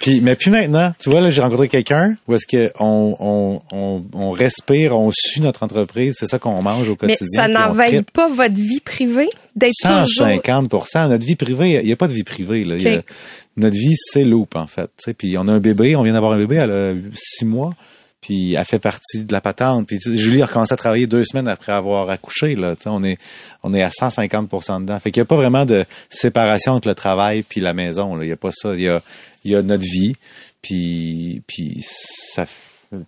puis, mais puis maintenant, tu vois, là, j'ai rencontré quelqu'un où est-ce que on, on, on, on respire, on suit notre entreprise, c'est ça qu'on mange au Mais quotidien. ça n'envahit pas votre vie privée d'être toujours... 150 Notre vie privée, il n'y a pas de vie privée. Là. A- notre vie, c'est loop, en fait. tu sais. Puis on a un bébé, on vient d'avoir un bébé, elle a six mois. Puis elle fait partie de la patente. Puis Julie a recommencé à travailler deux semaines après avoir accouché. Là, on est on est à 150% dedans. Fait qu'il n'y a pas vraiment de séparation entre le travail puis la maison. là. Il n'y a pas ça. Il y a, il y a notre vie. Puis puis ça.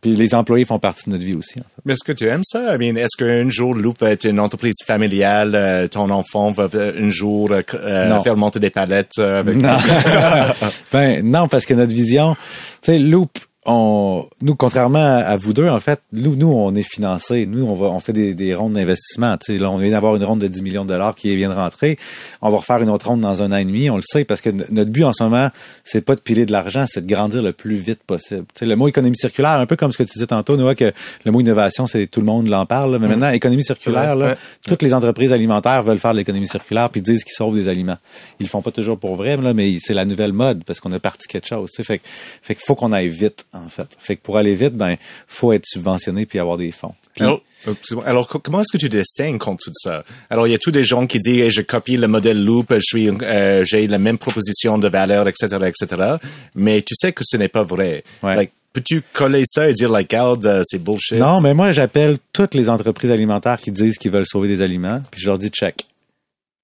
Puis les employés font partie de notre vie aussi. En fait. Mais est-ce que tu aimes ça? I mean, est-ce qu'un jour, Loop est une entreprise familiale, euh, ton enfant va euh, un jour euh, euh, faire monter des palettes euh, avec... Non. ben non, parce que notre vision, tu sais, Loop, on, nous, contrairement à, vous deux, en fait, nous, nous, on est financé. Nous, on va, on fait des, des rondes d'investissement. Tu sais, là, on vient d'avoir une ronde de 10 millions de dollars qui vient de rentrer. On va refaire une autre ronde dans un an et demi. On le sait parce que notre but en ce moment, c'est pas de piler de l'argent, c'est de grandir le plus vite possible. Tu sais, le mot économie circulaire, un peu comme ce que tu disais tantôt, Noah, que le mot innovation, c'est tout le monde l'en parle. là. Mais maintenant, économie circulaire, là, ouais. toutes les entreprises alimentaires veulent faire de l'économie circulaire puis disent qu'ils sauvent des aliments. Ils le font pas toujours pour vrai, là, mais c'est la nouvelle mode parce qu'on a parti quelque chose. Fait, que- fait qu'il faut qu'on aille vite, en fait. Fait que pour aller vite, ben, faut être subventionné puis avoir des fonds. Puis- Alors, euh, alors, comment est-ce que tu distingues contre tout ça? Alors, il y a tous des gens qui disent, je copie le modèle Loop, je suis, euh, j'ai la même proposition de valeur, etc., etc. Mais tu sais que ce n'est pas vrai. Ouais. Like, peux-tu coller ça et dire, like, regarde, euh, c'est bullshit? non, mais moi, j'appelle toutes les entreprises alimentaires qui disent qu'ils veulent sauver des aliments, puis je leur dis check.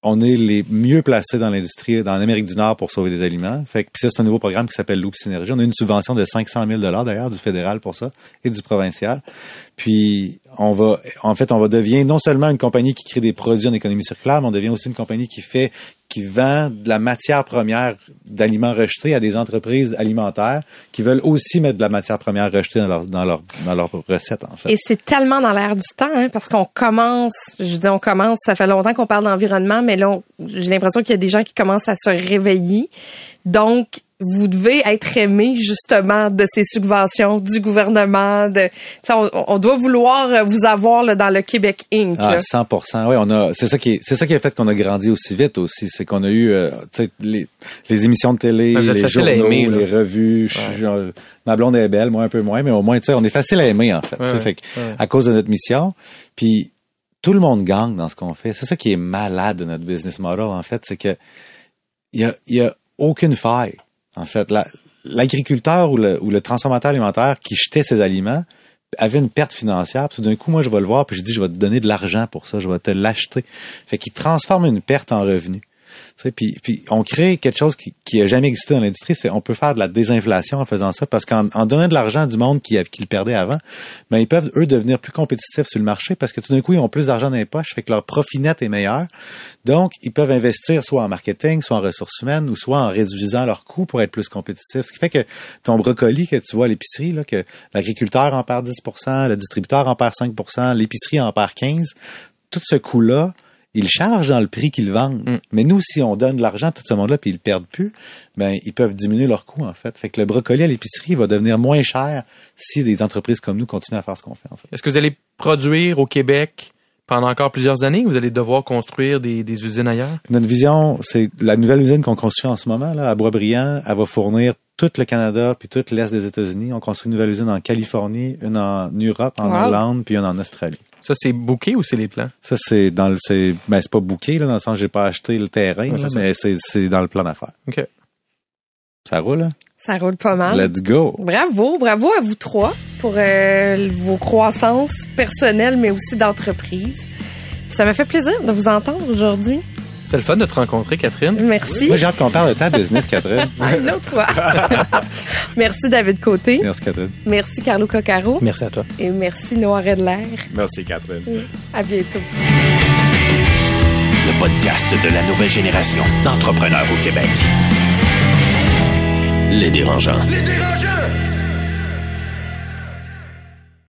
On est les mieux placés dans l'industrie, dans l'Amérique du Nord pour sauver des aliments. Fait que, puis ça, c'est un nouveau programme qui s'appelle Loop Synergie. On a une subvention de 500 000 dollars d'ailleurs du fédéral pour ça et du provincial. Puis on va, en fait, on va devenir non seulement une compagnie qui crée des produits en économie circulaire, mais on devient aussi une compagnie qui fait, qui vend de la matière première d'aliments rejetés à des entreprises alimentaires qui veulent aussi mettre de la matière première rejetée dans leur, dans leur, dans leur recette, en fait. Et c'est tellement dans l'air du temps, hein, parce qu'on commence, je dis on commence, ça fait longtemps qu'on parle d'environnement, mais là, j'ai l'impression qu'il y a des gens qui commencent à se réveiller. Donc, vous devez être aimé justement de ces subventions du gouvernement. De, on, on doit vouloir euh, vous avoir là, dans le Québec Inc. Ah, là. 100 Oui, on a. C'est ça qui, est- c'est ça qui a fait qu'on a grandi aussi vite aussi. C'est qu'on a eu, euh, les, les émissions de télé, Ouais, vous êtes les facile à journaux, aimer, les revues. je ma blonde est belle, moi un peu moins, mais au moins, tu sais, on est facile à aimer en fait. Ouais, fait que, ouais. à cause de notre mission, puis tout le monde gagne dans ce qu'on fait. C'est ça qui est malade de notre business model en fait, c'est que il y a, il y a aucune faille. En fait, La- l'agriculteur ou le, transformateur alimentaire qui jetait ses aliments avait une perte financière. Puis d'un coup, moi, je vais le voir, puis je dis, je vais te donner de l'argent pour ça, je vais te l'acheter. Fait qu'il transforme une perte en revenu. Puis, on crée quelque chose qui, qui a jamais existé dans l'industrie, c'est on peut faire de la désinflation en faisant ça, parce qu'en en donnant de l'argent du monde qui, le perdait avant, ben ils peuvent eux devenir plus compétitifs sur le marché parce que tout d'un coup ils ont plus d'argent dans les poches, fait que leur profit net est meilleur. Donc ils peuvent investir soit en marketing, soit en ressources humaines, ou soit en réduisant leurs coûts pour être plus compétitifs. Ce qui fait que ton brocoli que tu vois à l'épicerie, là, que l'agriculteur en perd 10% le distributeur en perd 5% l'épicerie en perd 15 tout ce coût-là, ils chargent dans le prix qu'ils vendent. Mm. Mais nous, si on donne de l'argent à tout ce monde-là puis ils le perdent plus, ben ils peuvent diminuer leur coût en fait. Fait que le brocoli à l'épicerie va devenir moins cher si des entreprises comme nous continuent à faire ce qu'on fait en fait. Est-ce que vous allez produire au Québec pendant encore plusieurs années ou vous allez devoir construire des, des usines ailleurs? Notre vision, c'est la nouvelle usine qu'on construit en ce moment là, à Boisbriand, elle va fournir tout le Canada puis tout l'Est des États-Unis. On construit une nouvelle usine en Californie, une en Europe, en Wow. Irlande, puis une en Australie. Ça, c'est booké ou c'est les plans? Ça, c'est dans le, c'est, ben, c'est pas bouqué, là, dans le sens que j'ai pas acheté le terrain, Ouais, là, mais c'est, c'est dans le plan d'affaires. OK. Ça roule, hein? Ça roule pas mal. Let's go! Bravo, bravo à vous trois pour euh, vos croissances personnelles, mais aussi d'entreprise. Puis Ça m'a fait plaisir de vous entendre aujourd'hui. C'est le fun de te rencontrer, Catherine. Merci. Moi, j'ai hâte qu'on parle de ta business, Catherine. Une autre fois. merci David Côté. Merci, Catherine. Merci Carlo Coccaro. Merci à toi. Et merci Noah Redler. Merci, Catherine. À bientôt. Le podcast de la nouvelle génération d'entrepreneurs au Québec. Les dérangeants. Les dérangeants!